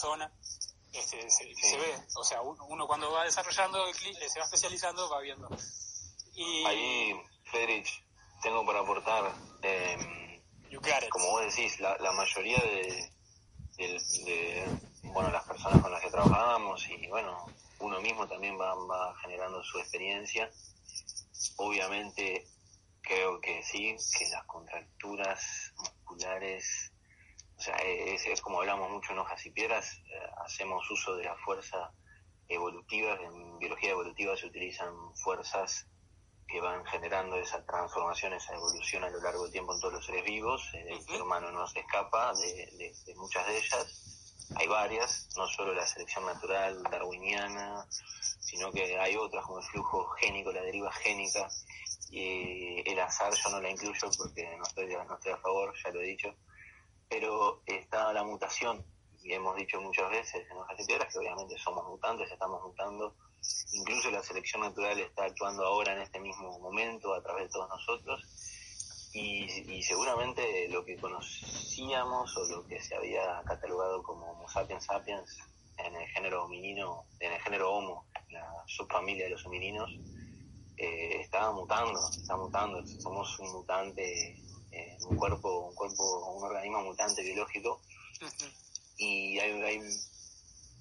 zona. Este, se, ve, o sea, uno, cuando va desarrollando, se va especializando, va viendo. Y... Ahí, Fedrich, tengo para aportar, eh, como vos decís, la, la mayoría de, de, bueno, las personas con las que trabajamos y bueno, uno mismo también va, va generando su experiencia. Obviamente creo que sí, que las contracturas musculares, o sea, es, es como hablamos mucho en hojas y piedras, eh, hacemos uso de la fuerza evolutiva, en biología evolutiva se utilizan fuerzas que van generando esa transformación, esa evolución a lo largo del tiempo en todos los seres vivos. El ser humano no se escapa de, muchas de ellas. Hay varias, no solo la selección natural darwiniana, sino que hay otras como el flujo génico, la deriva génica. Y el azar yo no la incluyo porque no estoy, no estoy a favor, ya lo he dicho. Pero está la mutación, y hemos dicho muchas veces en hojas y piedras que obviamente somos mutantes, estamos mutando Incluso la selección natural está actuando ahora en este mismo momento a través de todos nosotros. Y, seguramente lo que conocíamos o lo que se había catalogado como Homo sapiens sapiens en el género hominino, en el género Homo, la subfamilia de los homininos, eh, está mutando, está mutando. Somos un mutante, eh, un cuerpo, un cuerpo, un organismo mutante biológico. Y hay, hay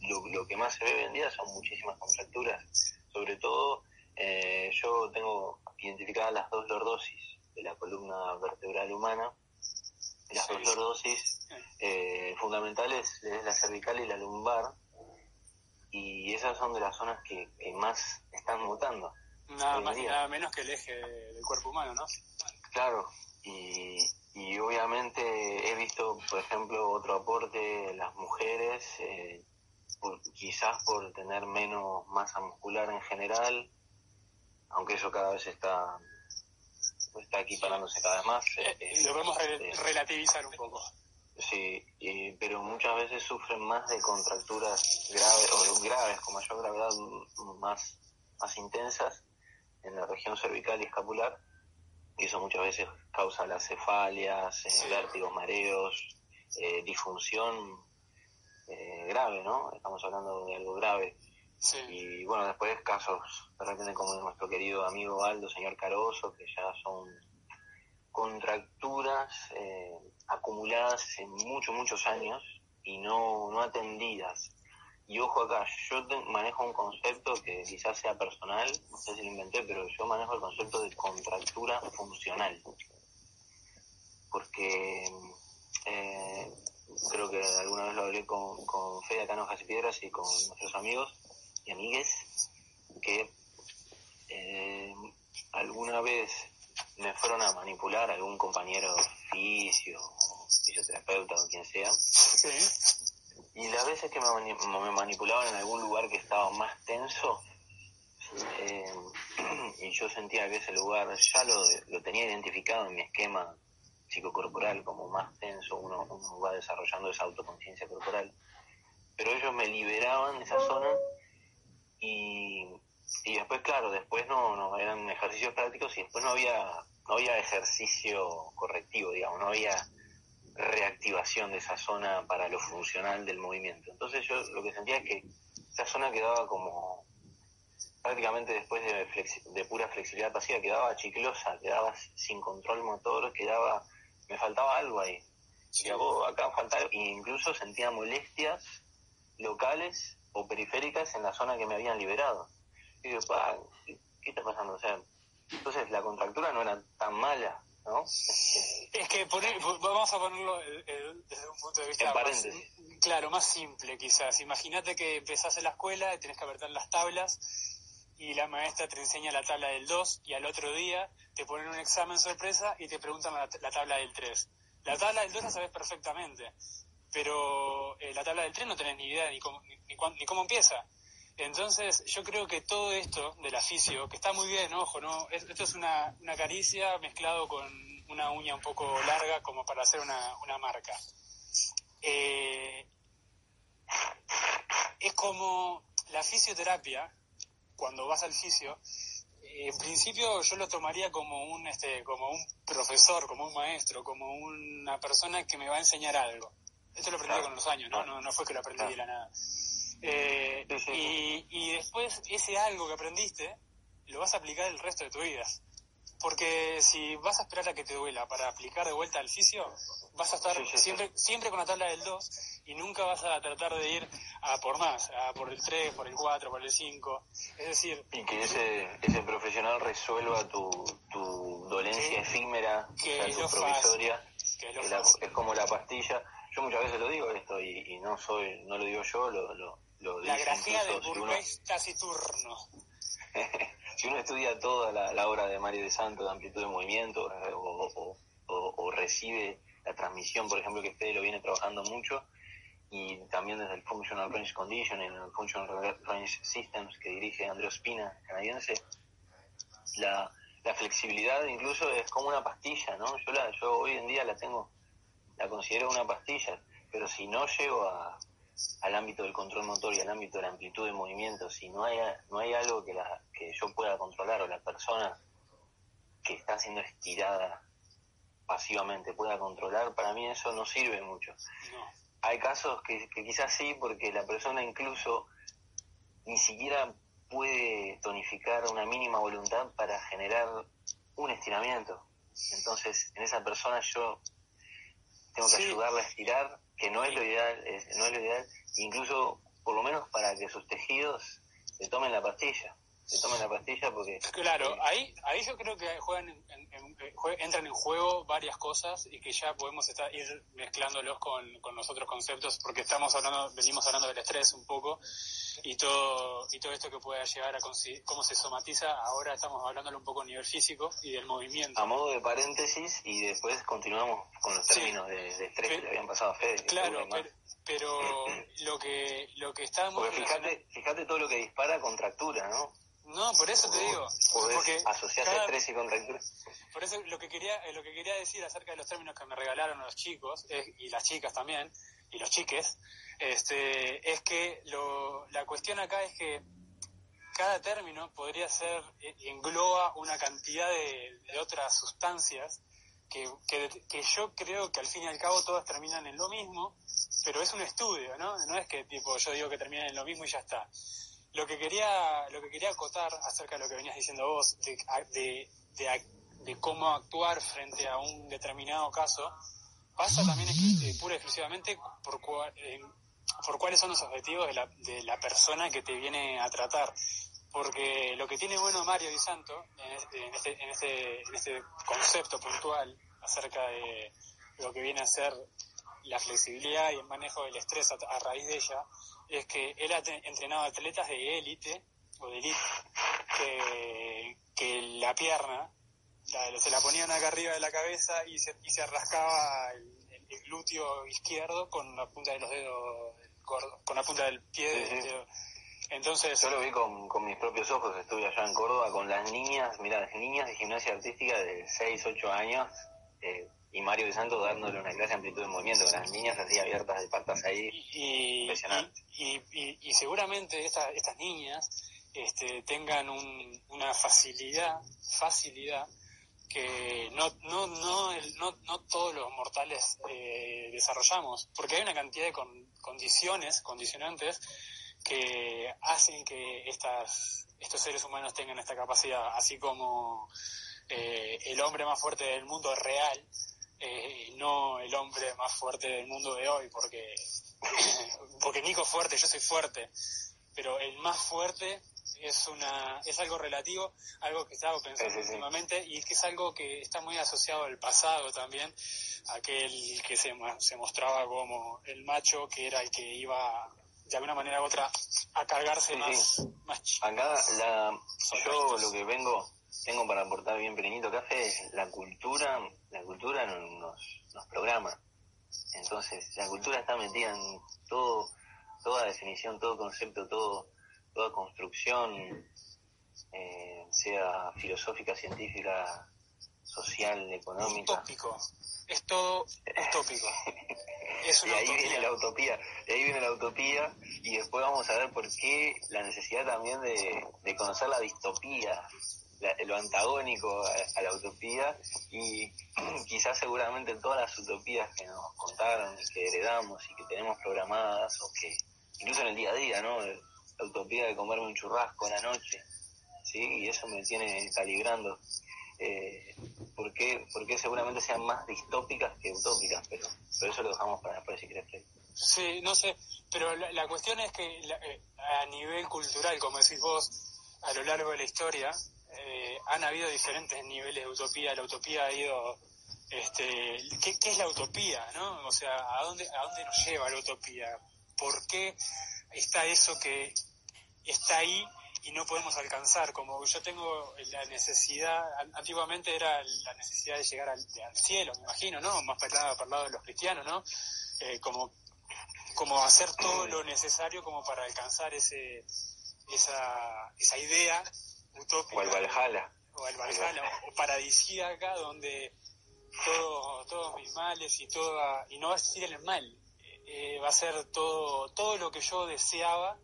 lo, que más se ve hoy en día son muchísimas contracturas. Sobre todo, eh, yo tengo identificadas las dos lordosis de la columna vertebral humana. Las dos lordosis eh, fundamentales es la cervical y la lumbar. Y esas son de las zonas que, más están mutando. Nada más y nada menos que el eje del cuerpo humano, ¿no? Claro, y, y obviamente he visto, por ejemplo, otro aporte, las mujeres eh, quizás por tener menos masa muscular en general, aunque eso cada vez está está equiparándose cada vez más. Eh, eh, lo vamos a este, relativizar un poco. Sí, pero muchas veces sufren más de contracturas graves o graves con mayor gravedad más, más intensas en la región cervical y escapular y eso muchas veces causa las cefalias, eh, vértigos, mareos, disfunción eh, grave, ¿no? Estamos hablando de algo grave. Y bueno, después casos de como nuestro querido amigo Aldo, señor Caroso, que ya son contracturas eh, acumuladas en muchos, muchos años y no, no atendidas. Y ojo acá, yo manejo un concepto que quizás sea personal, no sé si lo inventé, pero yo manejo el concepto de contractura funcional. Porque eh, creo que alguna vez lo hablé con, con Fede acá en Hojas y Piedras y con nuestros amigos y amigues, que eh, alguna vez me fueron a manipular algún compañero fisio, fisioterapeuta o quien sea. Y las veces que me, me, manipulaban en algún lugar que estaba más tenso, eh, y yo sentía que ese lugar ya lo, lo tenía identificado en mi esquema psicocorporal como más tenso, uno, va desarrollando esa autoconciencia corporal. Pero ellos me liberaban esa zona y, y después, claro, después no, no eran ejercicios prácticos y después no había, no había ejercicio correctivo, digamos, no había reactivación de esa zona para lo funcional del movimiento. Entonces yo lo que sentía es que esa zona quedaba como prácticamente después de, de pura flexibilidad pasiva quedaba chiclosa, quedaba sin control motor, quedaba me faltaba algo ahí. Y acá falta, incluso sentía molestias locales o periféricas en la zona que me habían liberado. Y digo, ¿qué, está pasando? O sea, entonces la contractura no era tan mala, ¿no? Es que vamos a ponerlo eh, eh, desde un punto de vista más, claro, más simple quizás. Imagínate que empezás en la escuela y tenés que apretar las tablas y la maestra te enseña la tabla del 2 y al otro día te ponen un examen sorpresa y te preguntan la, tabla del 3. La tabla del 2 la sabes perfectamente, pero eh, la tabla del 3 no tenés ni idea ni cómo, ni, cómo empieza. Entonces, yo creo que todo esto del aficio, que está muy bien, ojo, ¿no? Esto es una, una caricia mezclado con una uña un poco larga como para hacer una, una marca. Eh, es como la fisioterapia, cuando vas al fisio, en principio yo lo tomaría como un, este, como un profesor, como un maestro, como una persona que me va a enseñar algo. Esto lo aprendí con los años, ¿no? No, no fue que lo aprendí de la nada. Eh, y, y después ese algo que aprendiste lo vas a aplicar el resto de tu vida. Porque si vas a esperar a que te duela para aplicar de vuelta al fisio, vas a estar siempre siempre con la tabla del 2 y nunca vas a tratar de ir a por más, a por el 3, por el 4, por el 5. Es decir... Y que ese, ese profesional resuelva tu, tu dolencia efímera, que tu provisoria, que es, como la pastilla. Yo muchas veces lo digo esto y, no soy no lo digo yo, lo, lo, lo La grafía de Burgués taciturno. si uno estudia toda la, obra de Mario de Santo de amplitud de movimiento o, recibe la transmisión, por ejemplo, que Fede lo viene trabajando mucho, y también desde el Functional Range Conditioning, el Functional Range Systems que dirige Andrés Spina, canadiense, la, la flexibilidad incluso es como una pastilla, ¿no? Yo, la, yo hoy en día la tengo, la considero una pastilla, pero si no llego a, al ámbito del control motor y al ámbito de la amplitud de movimiento, si no hay, no hay algo que, la, que yo pueda controlar o la persona que está siendo estirada pasivamente pueda controlar, para mí eso no sirve mucho. Hay casos que, que quizás sí, porque la persona incluso ni siquiera puede tonificar una mínima voluntad para generar un estiramiento. Entonces, en esa persona yo tengo que ayudarla a estirar que no es lo ideal, no es lo ideal, incluso por lo menos para que sus tejidos se tomen la pastilla, se tomen la pastilla porque... Claro, ahí, ahí yo creo que juegan eh, entran en juego varias cosas y que ya podemos estar, ir mezclándolos con, con los otros conceptos porque estamos hablando, venimos hablando del estrés un poco y todo, y todo esto que pueda llegar a cómo se somatiza, ahora estamos hablándolo un poco a nivel físico y del movimiento. A modo de paréntesis y después continuamos con los términos de, estrés que le habían pasado a Fede. Claro, pero, lo que lo que estamos fíjate, fíjate todo lo que dispara contractura, ¿no? No, por eso te digo. Porque asociar estrés y contractura. Por eso lo que quería eh, lo que quería decir acerca de los términos que me regalaron los chicos y las chicas también y los chiques, este, es que lo, la cuestión acá es que cada término podría ser eh, engloba una cantidad de, otras sustancias que, que, que, yo creo que al fin y al cabo todas terminan en lo mismo, pero es un estudio, ¿no? No es que tipo yo digo que terminan en lo mismo y ya está. Lo que quería, lo que quería acotar acerca de lo que venías diciendo vos, de, de, cómo actuar frente a un determinado caso, pasa también eh, pura y exclusivamente por, por cuáles son los objetivos de la, de la persona que te viene a tratar. Porque lo que tiene bueno Mario Di Santo en este, en este, en este concepto puntual acerca de lo que viene a ser la flexibilidad y el manejo del estrés a, raíz de ella es que él ha entrenado atletas de élite o de élite que, que la pierna se la ponían acá arriba de la cabeza y se, y se rascaba el, glúteo izquierdo con la punta de los dedos con la punta del pie entonces yo lo vi con, con mis propios ojos estuve allá en Córdoba con las niñas mira las niñas de gimnasia artística de 6, 8 años eh, y Mario de Santos dándole una clase de amplitud de movimiento, con las niñas así abiertas de patas ahí, y, impresionante. Y, y, seguramente estas niñas este, tengan un, una facilidad, facilidad que no, no, no, no, no todos los mortales eh, desarrollamos, porque hay una cantidad de condiciones, condicionantes, que hacen que estas, estos seres humanos tengan esta capacidad, así como eh, el hombre más fuerte del mundo real eh, no el hombre más fuerte del mundo de hoy, porque, porque Nico es fuerte, yo soy fuerte, pero el más fuerte es una es algo relativo, algo que estaba pensando últimamente y que es algo que está muy asociado al pasado también, aquel que se, se mostraba como el macho que era el que iba de alguna manera u otra a cargarse más, más Acá la, yo lo que vengo tengo para aportar bien pequeñito café, la cultura, la cultura nos, nos programa. Entonces, la cultura está metida en todo, toda definición, todo concepto, todo, toda construcción, eh, sea filosófica, científica, social, económica. Utópico. Es todo utópico. Es una y ahí viene la utopía, y ahí viene la utopía, y después vamos a ver por qué la necesidad también de, de conocer la distopía lo antagónico a, la utopía y quizás seguramente todas las utopías que nos contaron y que heredamos y que tenemos programadas o que incluso en el día a día, ¿no? La utopía de comerme un churrasco en la noche, ¿sí? Y eso me tiene calibrando. Eh, ¿por, qué, seguramente sean más distópicas que utópicas? Pero, pero eso lo dejamos para después si querés. Sí, no sé, pero la, cuestión es que eh, a nivel cultural, como decís vos, a lo largo de la historia, eh, han habido diferentes niveles de utopía. La utopía ha ido, este, ¿qué, es la utopía, no? O sea, ¿a dónde, a dónde nos lleva la utopía? ¿Por qué está eso que está ahí y no podemos alcanzar? Como yo tengo la necesidad, antiguamente era la necesidad de llegar al, cielo, me imagino, ¿no? Más para el lado de los cristianos, ¿no? Eh, como como hacer todo lo necesario como para alcanzar ese esa, esa idea utópica. O el Valhalla. O el Valhalla, o paradisíaca, donde todo, todos mis males y toda, y no va a ser el mal, eh, va a ser todo, todo lo que yo deseaba,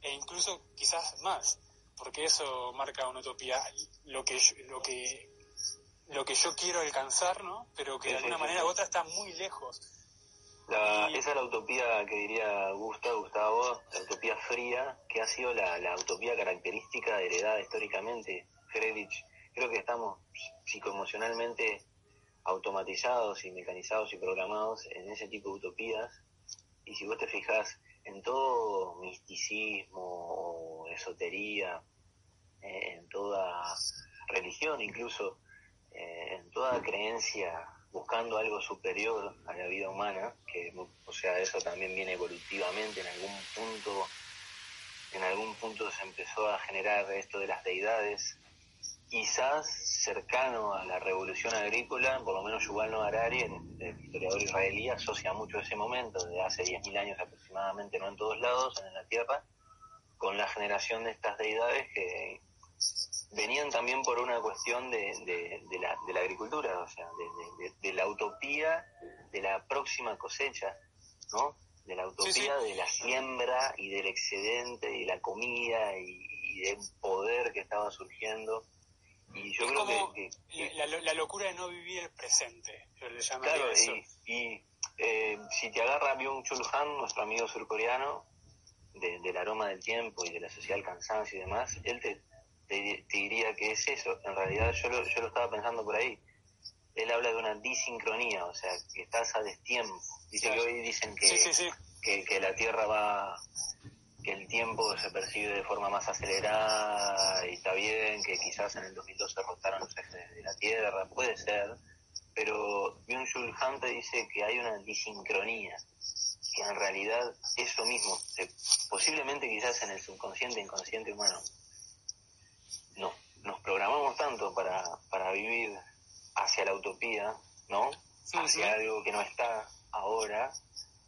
e incluso quizás más, porque eso marca una utopía, lo que, lo que, lo que yo quiero alcanzar, ¿no? Pero que de alguna manera u otra está muy lejos esa es la utopía que diría Gustavo, Gustavo, la utopía fría, que ha sido la, la utopía característica heredada históricamente. Creo que estamos psicoemocionalmente automatizados y mecanizados y programados en ese tipo de utopías. Y si vos te fijas en todo misticismo o esotería, eh, en toda religión incluso, eh, en toda creencia buscando algo superior a la vida humana, que o sea, eso también viene evolutivamente en algún punto, en algún punto se empezó a generar esto de las deidades, quizás cercano a la revolución agrícola, por lo menos Yuval Noah Harari, el, historiador israelí, asocia mucho ese momento, de hace 10.000 años aproximadamente, no en todos lados, en la Tierra, con la generación de estas deidades que, venían también por una cuestión de, de, la, de la, agricultura, o sea, de, la utopía de la próxima cosecha, ¿no? De la utopía de la siembra y del excedente y la comida y, del poder que estaba surgiendo. Y yo creo que, La, locura de no vivir el presente, yo le claro, Y, eh, si te agarra Byung-Chul Han, nuestro amigo surcoreano, del aroma del tiempo y de la sociedad del cansancio y demás, él te, te, diría que es eso. En realidad yo lo, yo lo estaba pensando por ahí. Él habla de una disincronía, o sea, que estás a destiempo. Dice que hoy dicen que, Que, la Tierra va, que el tiempo se percibe de forma más acelerada y está bien, que quizás en el 2012 se rotaron los ejes de la Tierra, puede ser, pero Byung-Chul Han te dice que hay una disincronía, que en realidad eso mismo, posiblemente quizás en el subconsciente, inconsciente humano, no, nos programamos tanto para, para vivir hacia la utopía, ¿no? hacia algo que no está ahora,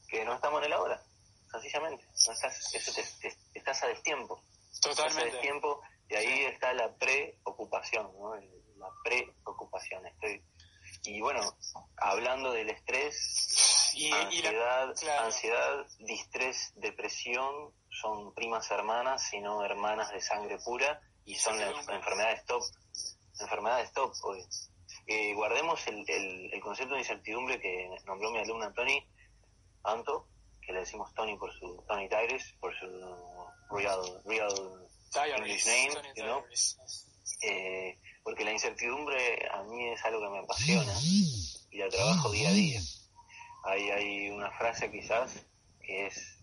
que no estamos en el ahora, sencillamente. No estás, eso te, estás a destiempo. Totalmente. Estás a destiempo y ahí está la preocupación, ¿no? La preocupación. Estoy... Y bueno, hablando del estrés, y, ansiedad, ansiedad, distrés, depresión, son primas hermanas, sino hermanas de sangre pura y son las enfermedades top, enfermedades top hoy. Eh, guardemos el, el, concepto de incertidumbre que nombró mi alumna Tony Anto, que le decimos Tony por su Tony Tyrus, por su real, real English name, ¿no? Eh, porque la incertidumbre a mí es algo que me apasiona y la trabajo día a día. Hay, hay una frase quizás que es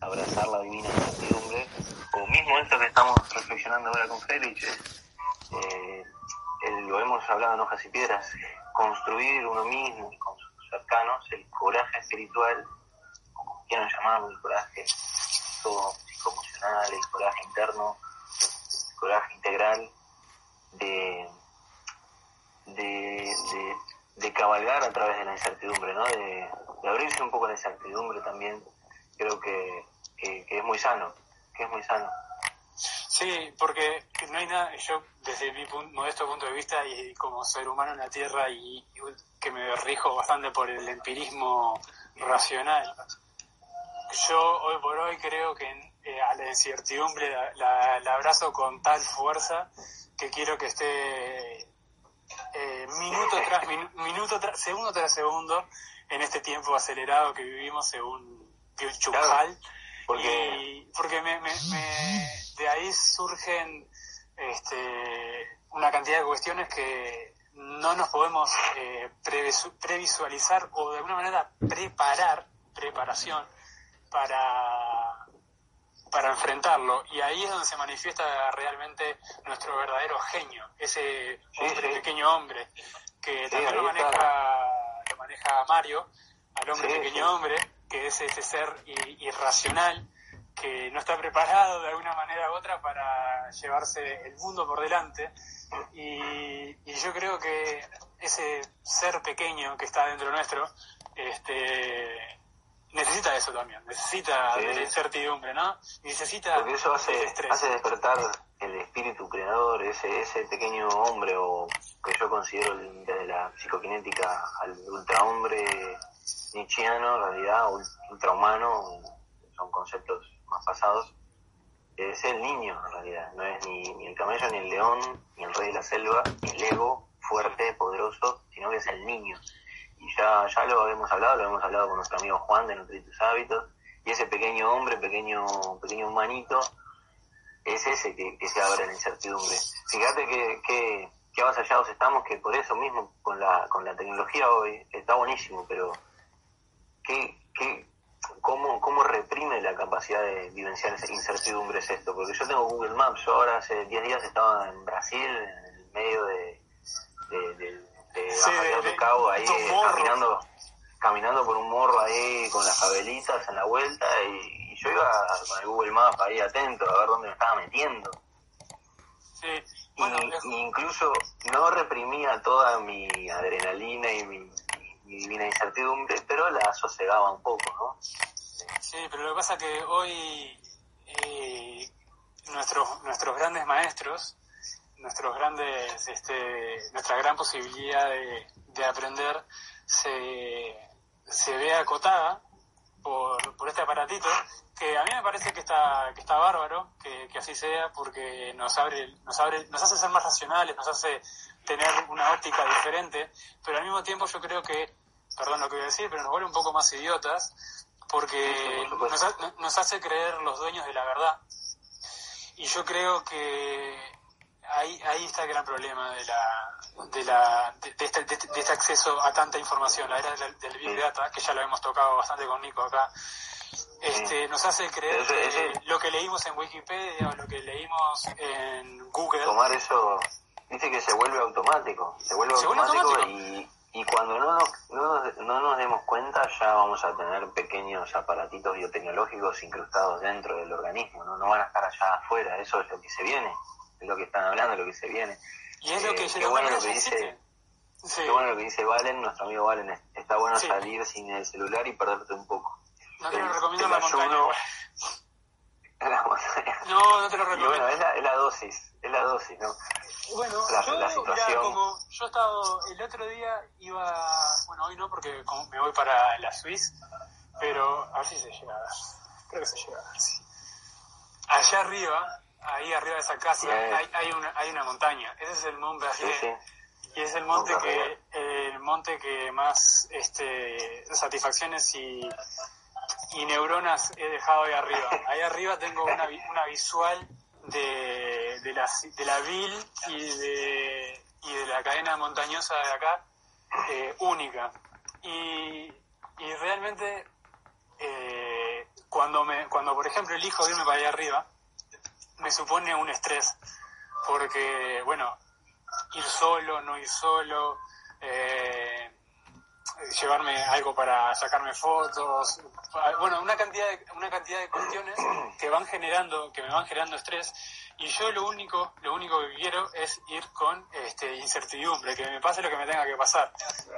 abrazar la divina incertidumbre, o mismo esto que estamos reflexionando ahora con Félix, eh, lo hemos hablado en Hojas y Piedras, construir uno mismo y con sus cercanos el coraje espiritual, como quieran llamarlo, el coraje psicoemocional, el coraje interno, el coraje integral de, de, de, cabalgar a través de la incertidumbre, ¿no? de, de abrirse un poco a la incertidumbre también, creo que que, es muy sano, que es muy sano. Sí, porque no hay nada, yo desde mi modesto punto de vista y como ser humano en la Tierra y, que me rijo bastante por el empirismo racional, yo hoy por hoy creo que eh, a la incertidumbre la, abrazo con tal fuerza que quiero que esté eh, minuto tras minuto, tras, segundo tras segundo en este tiempo acelerado que vivimos según Chujal. Porque, porque me, de ahí surgen este, una cantidad de cuestiones que no nos podemos eh, previsualizar o de alguna manera preparar, preparación para, para enfrentarlo. Y ahí es donde se manifiesta realmente nuestro verdadero genio, ese pequeño hombre, que también lo maneja, lo maneja Mario, al hombre pequeño hombre, que es ese ser irracional que no está preparado de alguna manera u otra para llevarse el mundo por delante. Y, yo creo que ese ser pequeño que está dentro nuestro, este, necesita eso también, necesita de la incertidumbre, ¿no? Necesita Porque eso hace, hace despertar el espíritu creador, ese, ese pequeño hombre, o que yo considero desde la psicoquinética al ultrahombre nietzscheano, realidad, ultrahumano, son conceptos más pasados, es el niño en realidad, no es ni, ni el camello, ni el león, ni el rey de la selva, ni el ego fuerte, poderoso, sino que es el niño y ya, ya lo hemos hablado, lo hemos hablado con nuestro amigo Juan de Nutritus Hábitos, y ese pequeño hombre, pequeño, pequeño humanito, es ese que, se abre la incertidumbre. Fíjate que, que, que avasallados estamos, que por eso mismo con la, con la tecnología hoy está buenísimo, pero ¿qué, qué, cómo, ¿cómo reprime la capacidad de vivenciar esa incertidumbre es esto? Porque yo tengo Google Maps, yo ahora hace 10 días estaba en Brasil, en el medio de, de de, sí, de, Cabo ahí caminando caminando por un morro ahí con las favelitas en la vuelta y, yo iba con el Google Maps ahí atento a ver dónde me estaba metiendo. Sí. Bueno, y, incluso no reprimía toda mi adrenalina y mi, divina incertidumbre, pero la sosegaba un poco, ¿no? Sí, pero lo que pasa es que hoy eh, nuestros, nuestros grandes maestros nuestros grandes, este, nuestra gran posibilidad de, de aprender se, se ve acotada por, por este aparatito que a mí me parece que está que está bárbaro que, que, así sea porque nos abre nos abre nos hace ser más racionales nos hace tener una óptica diferente pero al mismo tiempo yo creo que perdón lo que voy a decir pero nos vuelve un poco más idiotas porque nos, nos hace creer los dueños de la verdad. Y yo creo que ahí, ahí está el gran problema de la de, la, de, este, de, este, acceso a tanta información, la era del, Big Data, que ya lo hemos tocado bastante con Nico acá, este, nos hace creer que lo que leímos en Wikipedia o lo que leímos en Google... Tomar eso, dice que se vuelve automático, se vuelve, automático, Y, y cuando no nos, no, nos, no nos demos cuenta ya vamos a tener pequeños aparatitos biotecnológicos incrustados dentro del organismo, no, no van a estar allá afuera, eso es lo que se viene es lo que están hablando, lo que se viene. Y es lo que, eh, qué bueno lo que dice, qué bueno lo que dice Valen, nuestro amigo Valen, está bueno salir sin el celular y perderte un poco. No te lo recomiendo la montaña. La montaña. No, no te lo recomiendo. bueno, es la, es la dosis, es la dosis, ¿no? Bueno, yo, la situación. como yo he estado, el otro día iba, bueno, hoy no porque me voy para la Suiza, pero a ver si se llega, creo que se llega, sí. Allá arriba ahí arriba de esa casa hay, hay, una, hay una montaña. Ese es el Monte Y es el monte que, el monte que más este, satisfacciones y, y neuronas he dejado ahí arriba. Ahí arriba tengo una, una visual de, de, la, de la vil y de, y de la cadena montañosa de acá eh, única. Y, y realmente eh, cuando, me, cuando por ejemplo elijo irme para allá arriba, me supone un estrés, porque, bueno, ir solo, no ir solo, eh, llevarme algo para sacarme fotos, bueno, una cantidad de, una cantidad de cuestiones que van generando, que me van generando estrés y yo lo único, lo único que quiero es ir con este, incertidumbre, que me pase lo que me tenga que pasar.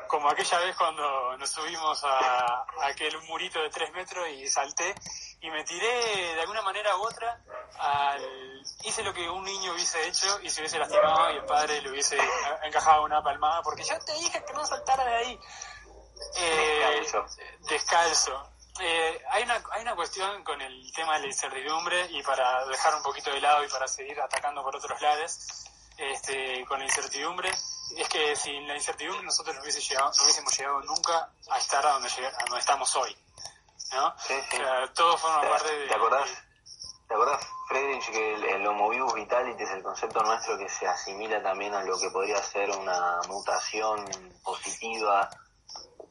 Como aquella vez cuando nos subimos a, aquel murito de tres metros y salté y me tiré de alguna manera u otra al... hice lo que un niño hubiese hecho y se hubiese lastimado y el padre le hubiese encajado una palmada porque yo te dije que no saltara de ahí. Eh, descalzo. Descalzo. Eh, hay, una, hay una cuestión con el tema de la incertidumbre y para dejar un poquito de lado y para seguir atacando por otros lados, este, con la incertidumbre es que sin la incertidumbre nosotros no, hubiese llegado, no hubiésemos llegado nunca a estar a donde, a donde estamos hoy. ¿no? Sí, sí. O sea, todo forma parte de... ¿Te acordás, ¿Te acordás, Friedrich, que el, Homo vivus vitality es el concepto nuestro que se asimila también a lo que podría ser una mutación positiva,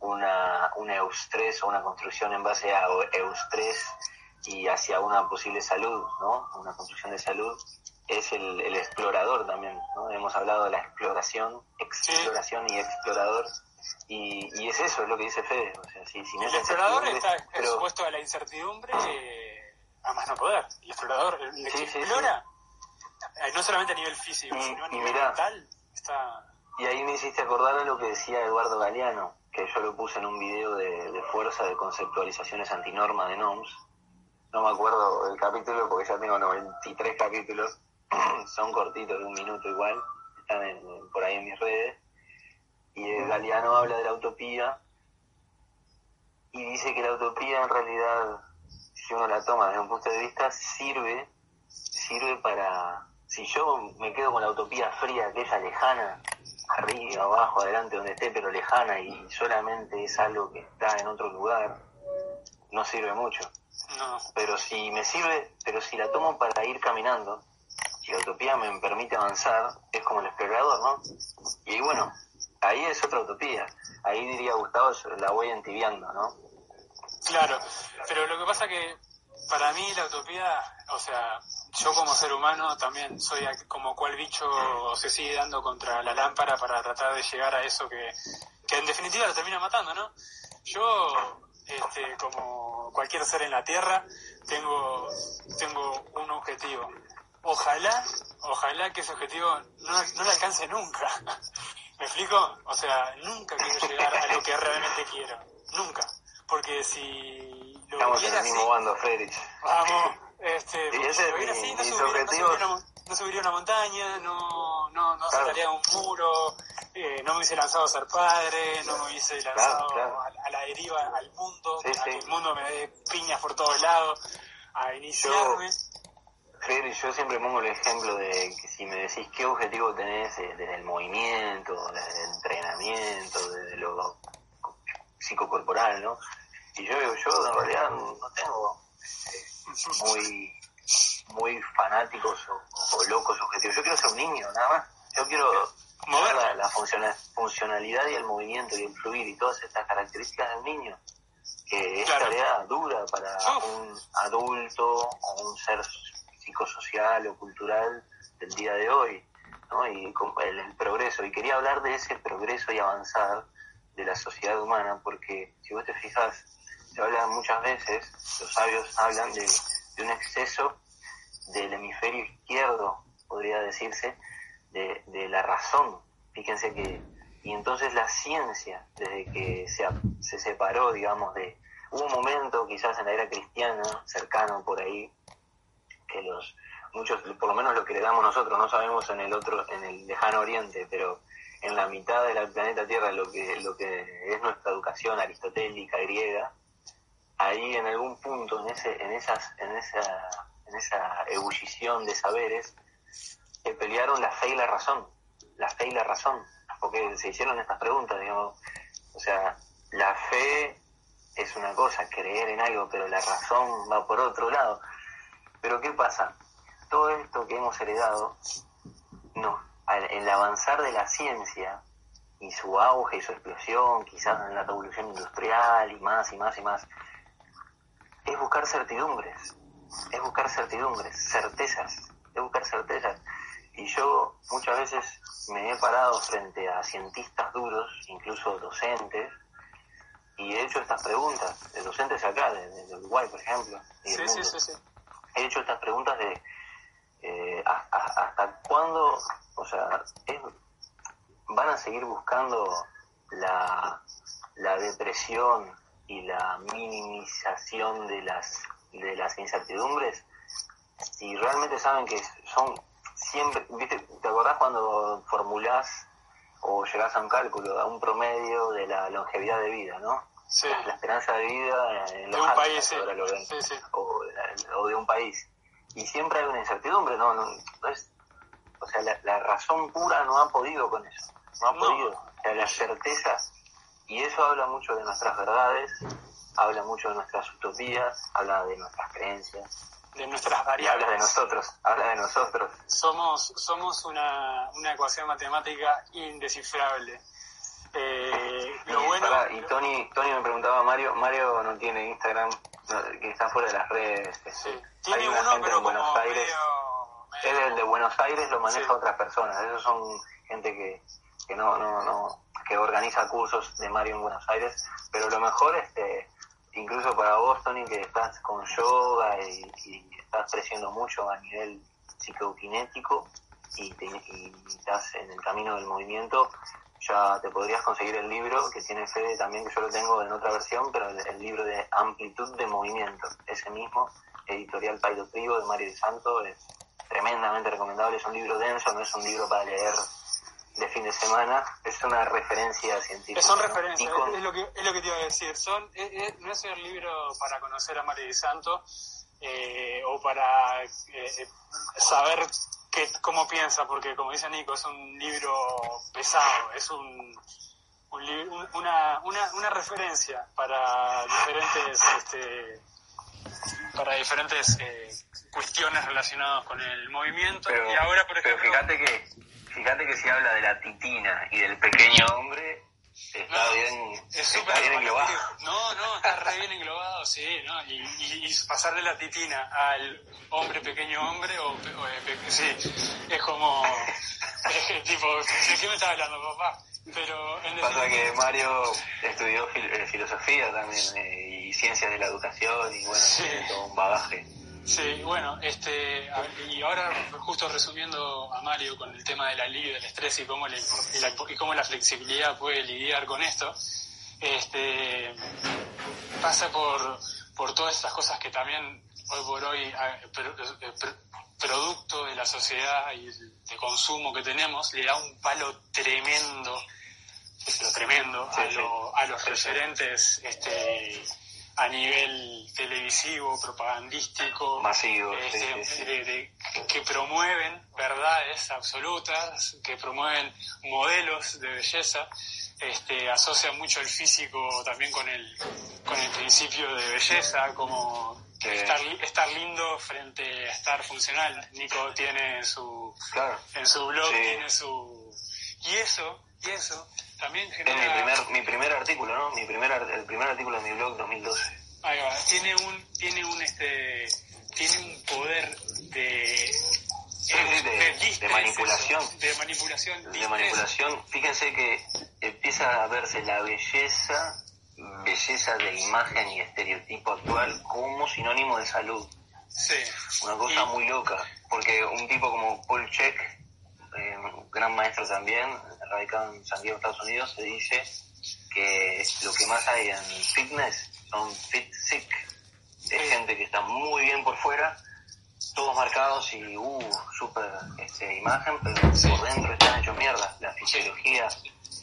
una, un eustrés o una construcción en base a eustrés y hacia una posible salud, ¿no? Una construcción de salud es el, el explorador también, ¿no? Hemos hablado de la exploración, exploración y explorador, y, y, es eso, es lo que dice Fede. O sea, si, si el explorador está expuesto a la incertidumbre eh, a más no poder. El explorador, el que explora, eh, no solamente a nivel físico, sino a nivel mental, está... Y ahí me hiciste acordar a lo que decía Eduardo Galeano, que yo lo puse en un video de, de fuerza de conceptualizaciones antinorma de NOMS, no me acuerdo del capítulo porque ya tengo 93 capítulos, son cortitos de un minuto igual, están por ahí en mis redes, y el Galeano habla de la utopía y dice que la utopía en realidad, si uno la toma desde un punto de vista, sirve, sirve para, si yo me quedo con la utopía fría, aquella lejana, arriba, abajo, adelante, donde esté, pero lejana y solamente es algo que está en otro lugar, no sirve mucho. No. Pero si me sirve, pero si la tomo para ir caminando, si la utopía me permite avanzar, es como el explorador, ¿no? Y bueno, ahí es otra utopía. Ahí diría Gustavo, la voy entibiando, ¿no? Claro, pero lo que pasa que para mí la utopía, o sea, yo como ser humano también soy como cual bicho se sigue dando contra la lámpara para tratar de llegar a eso que, que en definitiva lo termina matando, ¿no? Yo este, como cualquier ser en la Tierra, tengo, tengo un objetivo. Ojalá, ojalá que ese objetivo no, no lo alcance nunca. ¿Me explico? O sea, nunca quiero llegar a lo que realmente quiero. Nunca. Porque si lo Estamos en el mismo bando, Freddy. Vamos, este, y ese si lo así, no, subiría, no subiría una montaña, no, no, no saltaría un muro, eh, no me hubiese lanzado a ser padre, no me hubiese lanzado A, la deriva al mundo, a que el mundo me dé piñas por todos lados, a iniciarme. Yo, yo siempre pongo el ejemplo de que si me decís qué objetivo tenés desde el movimiento, desde el entrenamiento, desde lo psicocorporal, ¿no? Y yo yo en realidad no tengo eh, muy muy fanáticos o, locos objetivos. Yo quiero ser un niño, nada más. Yo quiero la, la funcionalidad y el movimiento y el fluir y todas estas características del niño, que es tarea dura para un adulto o un ser psicosocial o cultural del día de hoy, ¿no? Y el, el progreso. Y quería hablar de ese progreso y avanzar de la sociedad humana, porque si vos te fijas, se habla muchas veces, los sabios hablan de, un exceso del hemisferio izquierdo, podría decirse, de, de la razón. Fíjense que, y entonces la ciencia, desde que se, se separó, digamos, de, hubo un momento quizás en la era cristiana, cercano por ahí, que los, muchos, por lo menos lo que le damos nosotros, no sabemos en el otro, en el lejano oriente, pero en la mitad del planeta Tierra, lo que, lo que es nuestra educación aristotélica, griega, ahí en algún punto, en ese, en esas, en esa en esa ebullición de saberes, que pelearon la fe y la razón, la fe y la razón, porque se hicieron estas preguntas, digamos, o sea, la fe es una cosa, creer en algo, pero la razón va por otro lado. Pero ¿qué pasa? Todo esto que hemos heredado, no, el avanzar de la ciencia y su auge y su explosión, quizás en la revolución industrial y más y más y más, es buscar certidumbres, es buscar certidumbres, certezas, es buscar certezas. Y yo muchas veces me he parado frente a cientistas duros, incluso docentes, y he hecho estas preguntas, de docentes acá, de, Uruguay, por ejemplo. sí, sí, sí, He hecho estas preguntas de eh, hasta, cuándo, o sea, van a seguir buscando la, la depresión y la minimización de las de las incertidumbres y realmente saben que son siempre, ¿viste? ¿te acordás cuando formulás o llegás a un cálculo, a un promedio de la longevidad de vida, ¿no? Sí. La, esperanza de vida en los de un país, sí. O, de un país. Y siempre hay una incertidumbre, ¿no? no, es, o sea, la, razón pura no ha podido con eso, no ha podido. O sea, la certeza, y eso habla mucho de nuestras verdades, habla mucho de nuestras utopías, habla de nuestras creencias. De nuestras variables. habla de nosotros, habla de nosotros. Somos, somos una, una ecuación matemática indescifrable. Eh, lo bueno, y Tony, Tony me preguntaba, Mario, Mario no tiene Instagram, que está fuera de las redes. Sí. Tiene uno, pero en Buenos Aires. Él el de Buenos Aires lo maneja otras personas. Esos son gente que, que no, no, no, que organiza cursos de Mario en Buenos Aires. Pero lo mejor, este, incluso para vos, Tony, que estás con yoga y, estás creciendo mucho a nivel psicokinético y, estás en el camino del movimiento, ya te podrías conseguir el libro que tiene Fede también, que yo lo tengo en otra versión, pero el, libro de Amplitud de Movimiento, ese mismo, editorial Paido Trigo de Mario de Santo, es tremendamente recomendable, es un libro denso, no es un libro para leer de fin de semana, es una referencia científica. Son referencias, es, lo que, es lo que te iba a decir, son, no es un libro para conocer a Mario de Santo eh, o para eh, saber que, cómo piensa, porque como dice Nico, es un libro pesado, es un, una, una, una, referencia para diferentes este, para diferentes eh, cuestiones relacionadas con el movimiento y ahora por ejemplo pero fíjate que fíjate que si habla de la titina y del pequeño hombre Está bien, está bien englobado. No, no, está re bien englobado, sí, ¿no? Y, y, pasar de la titina al hombre pequeño hombre, o, eh, sí, es como, es tipo, ¿de qué me estás hablando, papá? Pero en Pasa que Mario estudió eh, filosofía también eh, y ciencias de la educación y bueno, tiene todo un bagaje. Sí, bueno, este, y ahora justo resumiendo a Mario con el tema del alivio del estrés y cómo, la, y cómo la flexibilidad puede lidiar con esto, este, pasa por, por todas estas cosas que también hoy por hoy, eh, producto de la sociedad y de consumo que tenemos, le da un palo tremendo, pero tremendo, a, a los referentes este, a nivel televisivo, propagandístico, masivo, este, que promueven verdades absolutas, que promueven modelos de belleza, este, asocian mucho el físico también con el, con el principio de belleza, como estar, estar lindo frente a estar funcional. Nico tiene su, en su blog tiene su, y eso, y eso también genera... mi primer, mi primer artículo, ¿no? Mi primer, el primer artículo de mi blog 2012. Ahí va. Tiene un, tiene un, este, tiene un poder de... de, manipulación. De manipulación. De manipulación. Fíjense que empieza a verse la belleza, belleza de imagen y estereotipo actual como sinónimo de salud. Sí. Una cosa muy loca, porque un tipo como Paul Check, eh, gran maestro también, radicado en San Diego, Estados Unidos, se dice que lo que más hay en fitness son fit sick, es gente que está muy bien por fuera, todos marcados y, uh, super este, imagen, pero por dentro están hechos mierda, la fisiología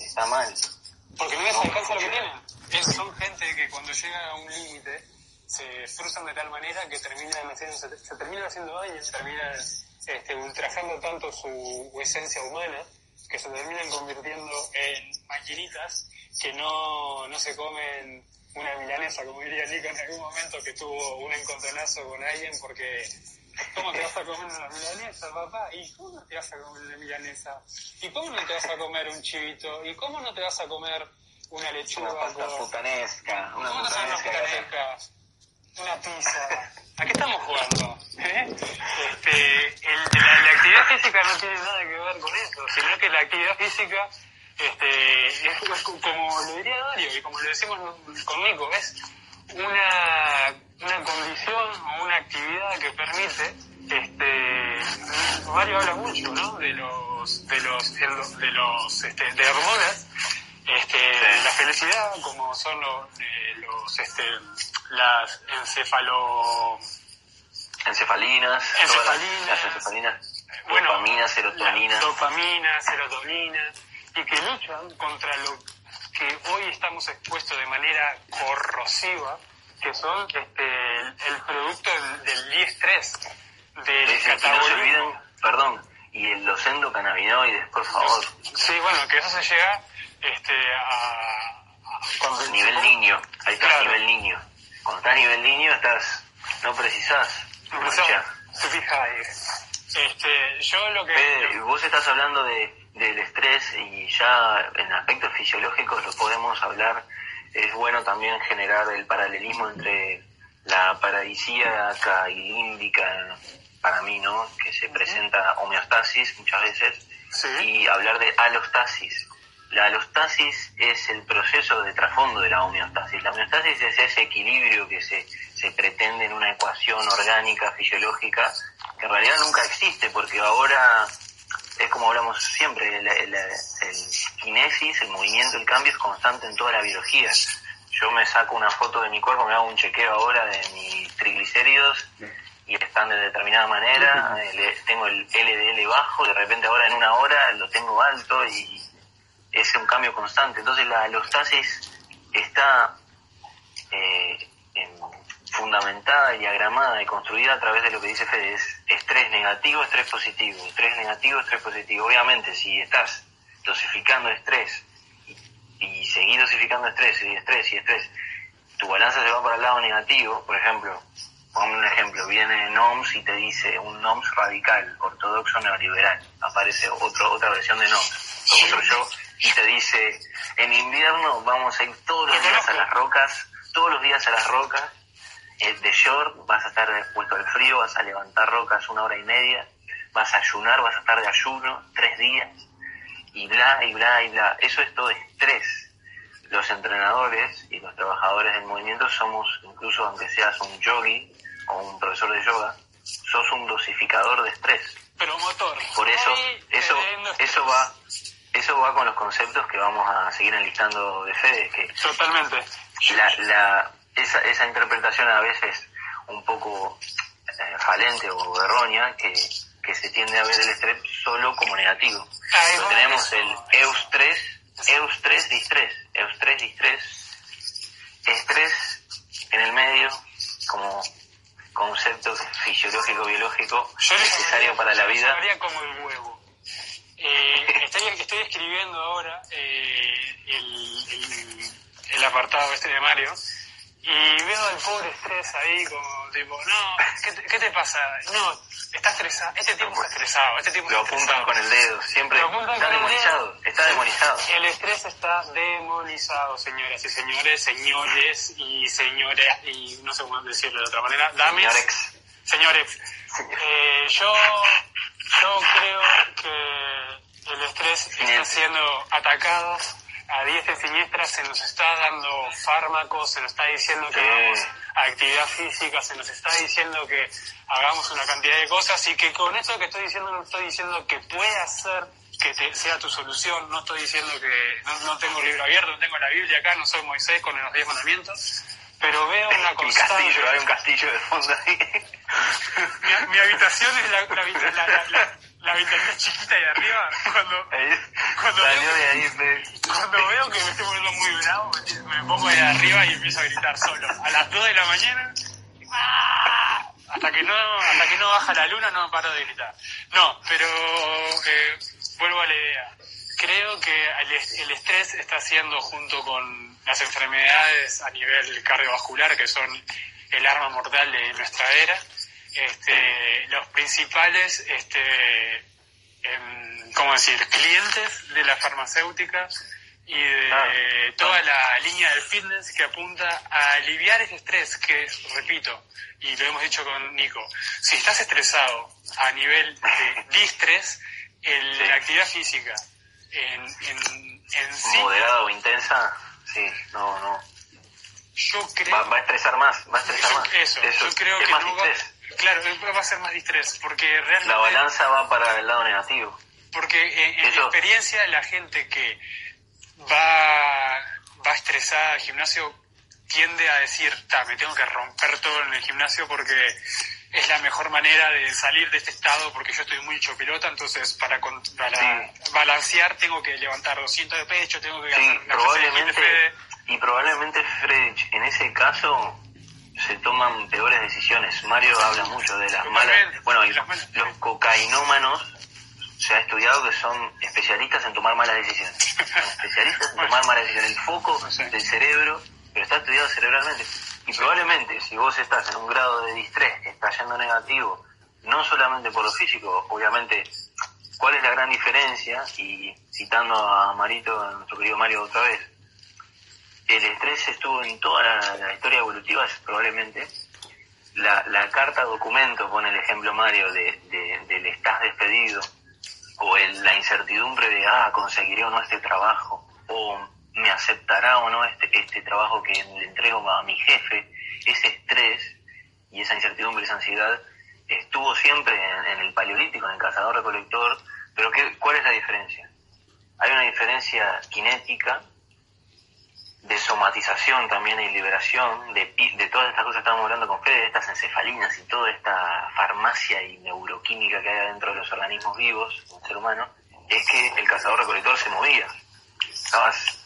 está mal. Porque no les alcanza lo que tienen. son gente que cuando llega a un límite se frustran de tal manera que terminan haciendo, se, se terminan haciendo daño, terminan este, ultrajando tanto su esencia humana que se terminan convirtiendo en maquinitas que no, no se comen una milanesa, como diría Nico en algún momento que tuvo un encontronazo con alguien porque ¿cómo te vas a comer una milanesa, papá? ¿Y cómo no te vas a comer una milanesa? ¿Y cómo no te vas a comer un chivito? ¿Y cómo no te vas a comer una lechuga? Una pasta putanesca, una putanesca. Una pizza. ¿A qué estamos jugando? ¿Eh? Este, la, actividad física no tiene nada que ver con eso, sino que la actividad física, este, es, como lo diría Dario y como lo decimos conmigo, es una, una condición o una actividad que permite, este, Mario habla mucho, ¿no? De los, de los, de los, este, de hormonas, este, la felicidad, como son los, eh, los este, las encefalo... Encefalinas, encefalinas, las, encefalinas, dopamina, serotonina. Dopamina, serotonina, y que luchan contra lo que hoy estamos expuestos de manera corrosiva, que son este, el, producto del, del estrés, del catabolismo. perdón, y los endocannabinoides, por favor. Sí, bueno, que eso se llega este, a... a nivel niño, ahí está, a nivel niño. Cuando estás a nivel niño estás, no precisás. No precisás. Este, yo lo que... vos estás hablando de, del estrés y ya en aspectos fisiológicos lo podemos hablar. Es bueno también generar el paralelismo entre la paradisíaca y límbica, para mí, ¿no? Que se presenta homeostasis muchas veces, y hablar de alostasis. La alostasis es el proceso de trasfondo de la homeostasis. La homeostasis es ese equilibrio que se, se pretende en una ecuación orgánica, fisiológica, que en realidad nunca existe, porque ahora es como hablamos siempre, el, el, kinesis, el movimiento, el cambio es constante en toda la biología. Yo me saco una foto de mi cuerpo, me hago un chequeo ahora de mis triglicéridos y están de determinada manera, tengo el LDL bajo, de repente ahora en una hora lo tengo alto y es un cambio constante. Entonces la alostasis está eh, fundamentada, diagramada y construida a través de lo que dice Fede, es estrés negativo, estrés positivo, estrés negativo, estrés positivo. Obviamente, si estás dosificando estrés y, y seguís dosificando estrés y estrés y estrés, tu balanza se va para el lado negativo, por ejemplo, Pon un ejemplo, viene NOMS y te dice un NOMS radical, ortodoxo neoliberal. Aparece otro, otra versión de NOMS, otro yo, y te dice, en invierno vamos a ir todos los días a las rocas, todos los días a las rocas, eh, de short, vas a estar expuesto al frío, vas a levantar rocas una hora y media, vas a ayunar, vas a estar de ayuno tres días, y bla, y bla, y bla. Eso es todo estrés. Los entrenadores y los trabajadores del movimiento somos, incluso aunque seas un yogi o un profesor de yoga, sos un dosificador de estrés. Pero motor. Por eso, eso, eso va, eso va con los conceptos que vamos a seguir enlistando de Fede, que totalmente. La, la, esa, esa interpretación a veces un poco eh, falente o errónea que, que se tiende a ver el estrés solo como negativo. tenemos el eustrés, eustrés, distrés, eustrés, distrés, estrés en el medio como concepto fisiológico biológico necesario para la vida. como el huevo. Eh, estoy, estoy, escribiendo ahora eh, el, el, apartado este de Mario y veo al pobre estrés ahí como tipo, no, ¿qué te, ¿qué te, pasa? No, está estresado, este tipo está estresado, este tipo Lo apuntan con el dedo, siempre está demonizado, está demonizado. El estrés está demonizado, señoras y señores, señores y señores, y no sé cómo decirlo de otra manera, dames. Señores. Eh, yo, yo creo que el estrés está siendo atacado a diestra y siniestra se nos está dando fármacos, se nos está diciendo que vamos a actividad física, se nos está diciendo que hagamos una cantidad de cosas y que con esto que estoy diciendo no estoy diciendo que pueda ser que sea tu solución, no estoy diciendo que no, tengo el libro abierto, no tengo la Biblia acá, no soy Moisés con los diez mandamientos, pero veo una constante. Un castillo, hay un castillo de fondo ahí. Mi, habitación es la, la la ventanita chiquita de arriba, cuando, cuando, veo, de ahí, cuando veo que me estoy poniendo muy bravo, me, pongo de arriba y empiezo a gritar solo. A las 2 de la mañana, ¡ah! hasta que no hasta que no baja la luna no paro de gritar. No, pero eh, vuelvo a la idea. Creo que el, estrés está haciendo junto con las enfermedades a nivel cardiovascular, que son el arma mortal de nuestra era, este, los principales, este, em, ¿cómo decir?, clientes de la farmacéutica y de ah. toda la línea del fitness que apunta a aliviar ese estrés que, repito, y lo hemos dicho con Nico, si estás estresado a nivel de distrés, la actividad física en, en, en sí... Moderada o intensa, sí, no, no. Yo creo... Va, a estresar más, va a estresar más. Eso, yo creo que no va, Claro, va a ser más distrés, porque realmente... La balanza va para el lado negativo. Porque en, mi experiencia la gente que va, va estresada al gimnasio tiende a decir, me tengo que romper todo en el gimnasio porque es la mejor manera de salir de este estado porque yo estoy muy hecho pelota, entonces para, para balancear tengo que levantar 200 de pecho, tengo que sí, probablemente, y probablemente Fred, en ese caso se toman peores decisiones. Mario habla mucho de las malas. Bueno, y los cocainómanos se ha estudiado que son especialistas en tomar malas decisiones. especialistas en tomar malas decisiones. El foco del cerebro, pero está estudiado cerebralmente. Y probablemente, si vos estás en un grado de distrés que está yendo negativo, no solamente por lo físico, obviamente, ¿cuál es la gran diferencia? Y citando a Marito, a nuestro querido Mario otra vez, el estrés estuvo en toda la, historia evolutiva, probablemente. La, la, carta documento, pone el ejemplo Mario, de, del estás despedido, o la incertidumbre de, ah, conseguiré o no este trabajo, o me aceptará o no este, este trabajo que le entrego a mi jefe, ese estrés y esa incertidumbre, esa ansiedad, estuvo siempre en, el paleolítico, en el cazador-recolector, pero ¿qué, ¿cuál es la diferencia? Hay una diferencia kinética, de somatización también y liberación, de, de todas estas cosas que estábamos hablando con Fede, de estas encefalinas y toda esta farmacia y neuroquímica que hay dentro de los organismos vivos, del ser humano, es que el cazador-recolector se movía. Estabas,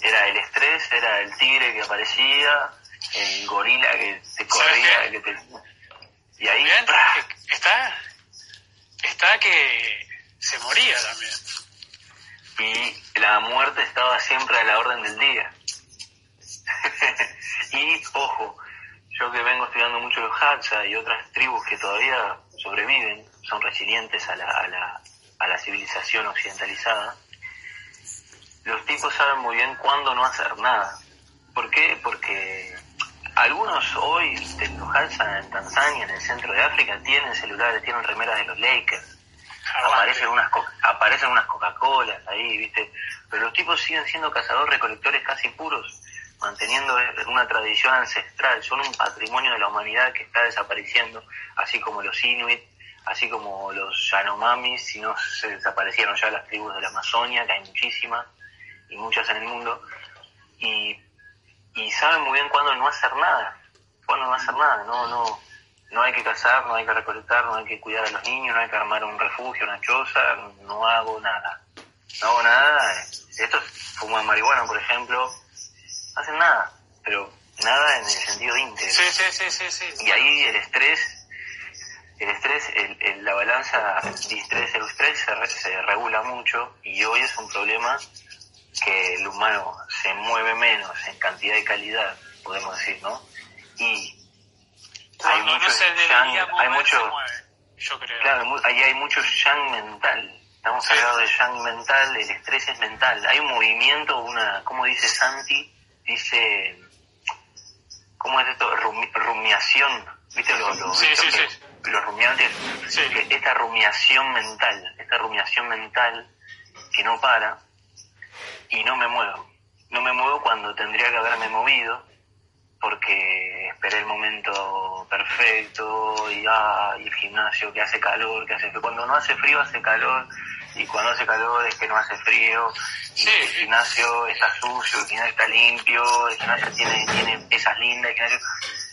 era el estrés, era el tigre que aparecía, el gorila que te corría, que te... Y ahí, está, está que se moría también y la muerte estaba siempre a la orden del día. y ojo, yo que vengo estudiando mucho los Hadza y otras tribus que todavía sobreviven, son resilientes a la, a la, a la civilización occidentalizada, los tipos saben muy bien cuándo no hacer nada. ¿Por qué? Porque algunos hoy de los Hadza en Tanzania, en el centro de África, tienen celulares, tienen remeras de los Lakers, aparecen unas aparecen unas Coca-Colas ahí, ¿viste? Pero los tipos siguen siendo cazadores recolectores casi puros, manteniendo una tradición ancestral, son un patrimonio de la humanidad que está desapareciendo, así como los Inuit, así como los Yanomamis, si no se desaparecieron ya las tribus de la Amazonia, que hay muchísimas y muchas en el mundo, y, y saben muy bien cuándo no hacer nada, cuándo no hacer nada, no, no, no hay que cazar, no hay que recolectar, no hay que cuidar a los niños, no hay que armar un refugio, una choza, no hago nada. No hago nada. Estos fuman marihuana, por ejemplo, no hacen nada, pero nada en el sentido íntegro. Sí, sí, sí, sí, Y ahí el estrés, el estrés, el, la balanza de estrés el estrés se, se regula mucho y hoy es un problema que el humano se mueve menos en cantidad y calidad, podemos decir, ¿no? Y hay mucho hay mucho, yo creo. Claro, ahí hay mucho yang mental. Estamos hablando de yang mental, el estrés es mental. Hay un movimiento, una, ¿cómo dice Santi? Dice, ¿cómo es esto? rumiación, ¿viste? Los, los, los rumiantes, esta rumiación mental, esta rumiación mental que no para y no me muevo. No me muevo cuando tendría que haberme movido porque esperé el momento perfecto y, ah, y el gimnasio que hace calor, que hace frío. Cuando no hace frío hace calor y cuando hace calor es que no hace frío. Y el gimnasio está sucio, el gimnasio está limpio, el gimnasio tiene, tiene pesas lindas, el gimnasio...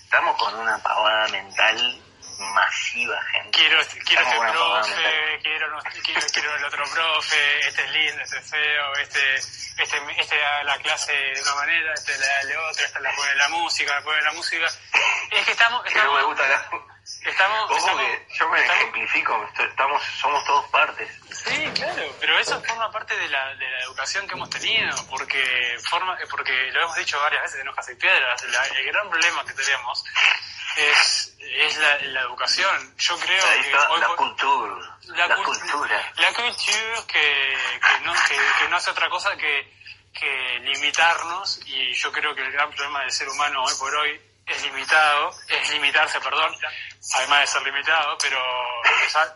Estamos con una pavada mental masiva, gente. Quiero, quiero este profe, quiero, quiero, quiero, el otro profe, este es lindo, este es feo, este, este, este da la clase de una manera, este la de otra, esta la pone la música, la pone la música. Es que estamos... estamos me gusta la... Estamos, estamos, que yo me ejemplifico, estamos, somos todos partes. Sí, claro, pero eso forma parte de la, de la educación que hemos tenido, porque forma, porque lo hemos dicho varias veces en Hojas y Piedras, el gran problema que tenemos es, es la, la educación. Yo creo que la cultura. La, cultura. La cultura que, que, no, que, que no hace otra cosa que, que limitarnos y yo creo que el gran problema del ser humano hoy por hoy es limitado, es limitarse, perdón, además de ser limitado, pero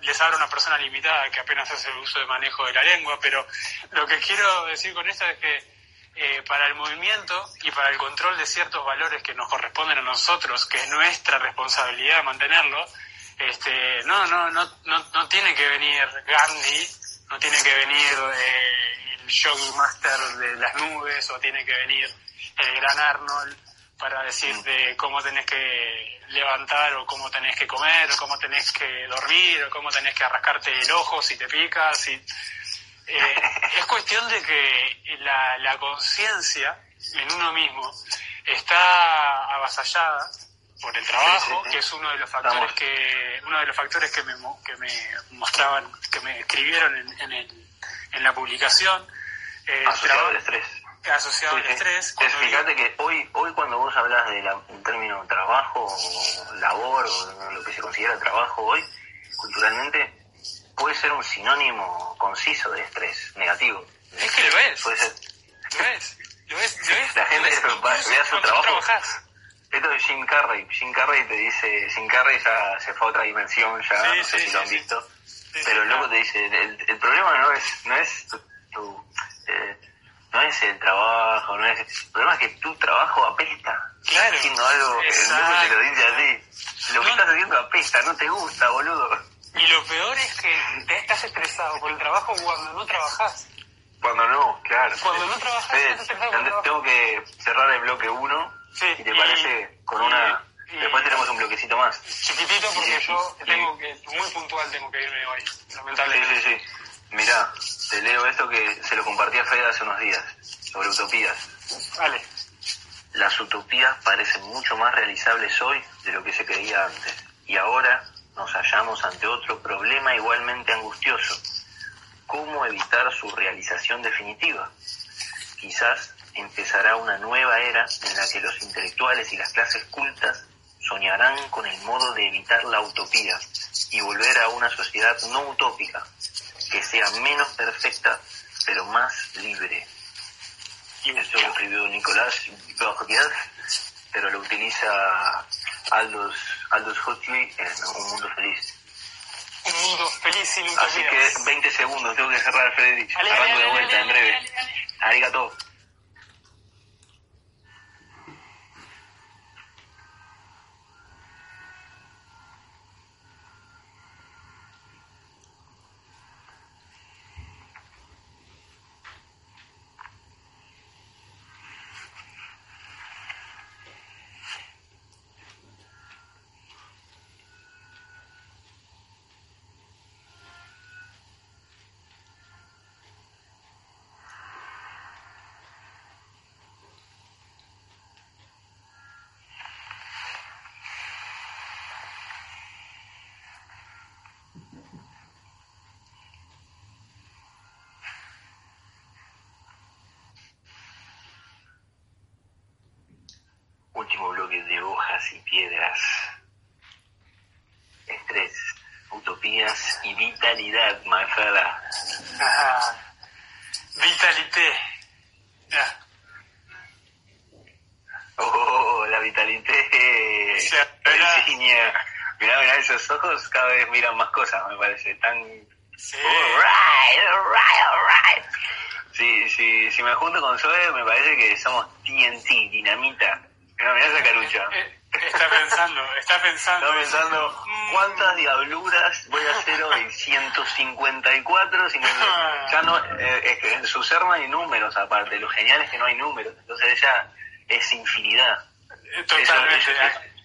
les, habla una persona limitada que apenas hace el uso de manejo de la lengua, pero lo que quiero decir con esto es que eh, para el movimiento y para el control de ciertos valores que nos corresponden a nosotros, que es nuestra responsabilidad mantenerlo, este, no, no, no, no, no tiene que venir Gandhi, no tiene que venir eh, el Yogi Master de las nubes, o tiene que venir el gran Arnold para decirte cómo tenés que levantar o cómo tenés que comer o cómo tenés que dormir o cómo tenés que arrascarte el ojo si te picas. y eh, es cuestión de que la, la conciencia en uno mismo está avasallada por el trabajo, que es uno de los factores que uno de los factores que me, que me mostraban, que me escribieron en, en, el, en la publicación. Eh, asociado al estrés. Asociado al estrés. Fíjate que hoy, hoy cuando vos hablas de la, un término trabajo, o labor, o lo que se considera trabajo hoy, culturalmente, puede ser un sinónimo conciso de estrés negativo. Es que lo es. Puede ser. Lo es. Lo es. Lo es. La gente vea su trabajo. Esto es Jim Carrey. Jim Carrey te dice, Jim Carrey ya se fue a otra dimensión, ya no sé si lo han visto. pero luego te dice, el, el, problema no es, no es tu, eh, no es el trabajo, no es, el problema es que tu trabajo apesta. Claro. haciendo algo, el loco te lo dice así. Lo que estás haciendo apesta, no te gusta, boludo. Y lo peor es que te estás estresado por el trabajo cuando no trabajas. Cuando no, claro. Cuando no trabajas, Tengo que cerrar el bloque 1 Sí, ¿Y te parece con una... Después tenemos un bloquecito más. Chiquitito porque yo tengo que, muy puntual tengo que irme hoy, lamentablemente. Sí, sí, sí. Mirá, te leo esto que se lo compartí a Fede hace unos días, sobre utopías. Vale. Las utopías parecen mucho más realizables hoy de lo que se creía antes. Y ahora nos hallamos ante otro problema igualmente angustioso. ¿Cómo evitar su realización definitiva? Quizás empezará una nueva era en la que los intelectuales y las clases cultas soñarán con el modo de evitar la utopía y volver a una sociedad no utópica, que sea menos perfecta, pero más libre. Esto lo escribió Nicolás Borges, pero lo utiliza Aldous, Aldous Huxley en Un Mundo Feliz. Un mundo feliz sin Así que 20 segundos, tengo que cerrar, Frederick. Cerrando de vuelta en breve. Arigato. último bloque de hojas y piedras. Estrés, utopías y vitalidad, my fella. Vitalité. Oh, la vitalité. Mira, mira, esos ojos cada vez miran más cosas, me parece. Tan. Sí. Alright, alright, alright. Si, si, si me junto con Zoe, me parece que somos TNT, dinamita. No, mirá esa carucha. Eh, está pensando, está pensando. Está pensando, ¿cuántas diabluras voy a hacer hoy? 154, 50, ya no, eh, es que en su ser no hay números aparte, lo genial es que no hay números, entonces ella es infinidad. Totalmente.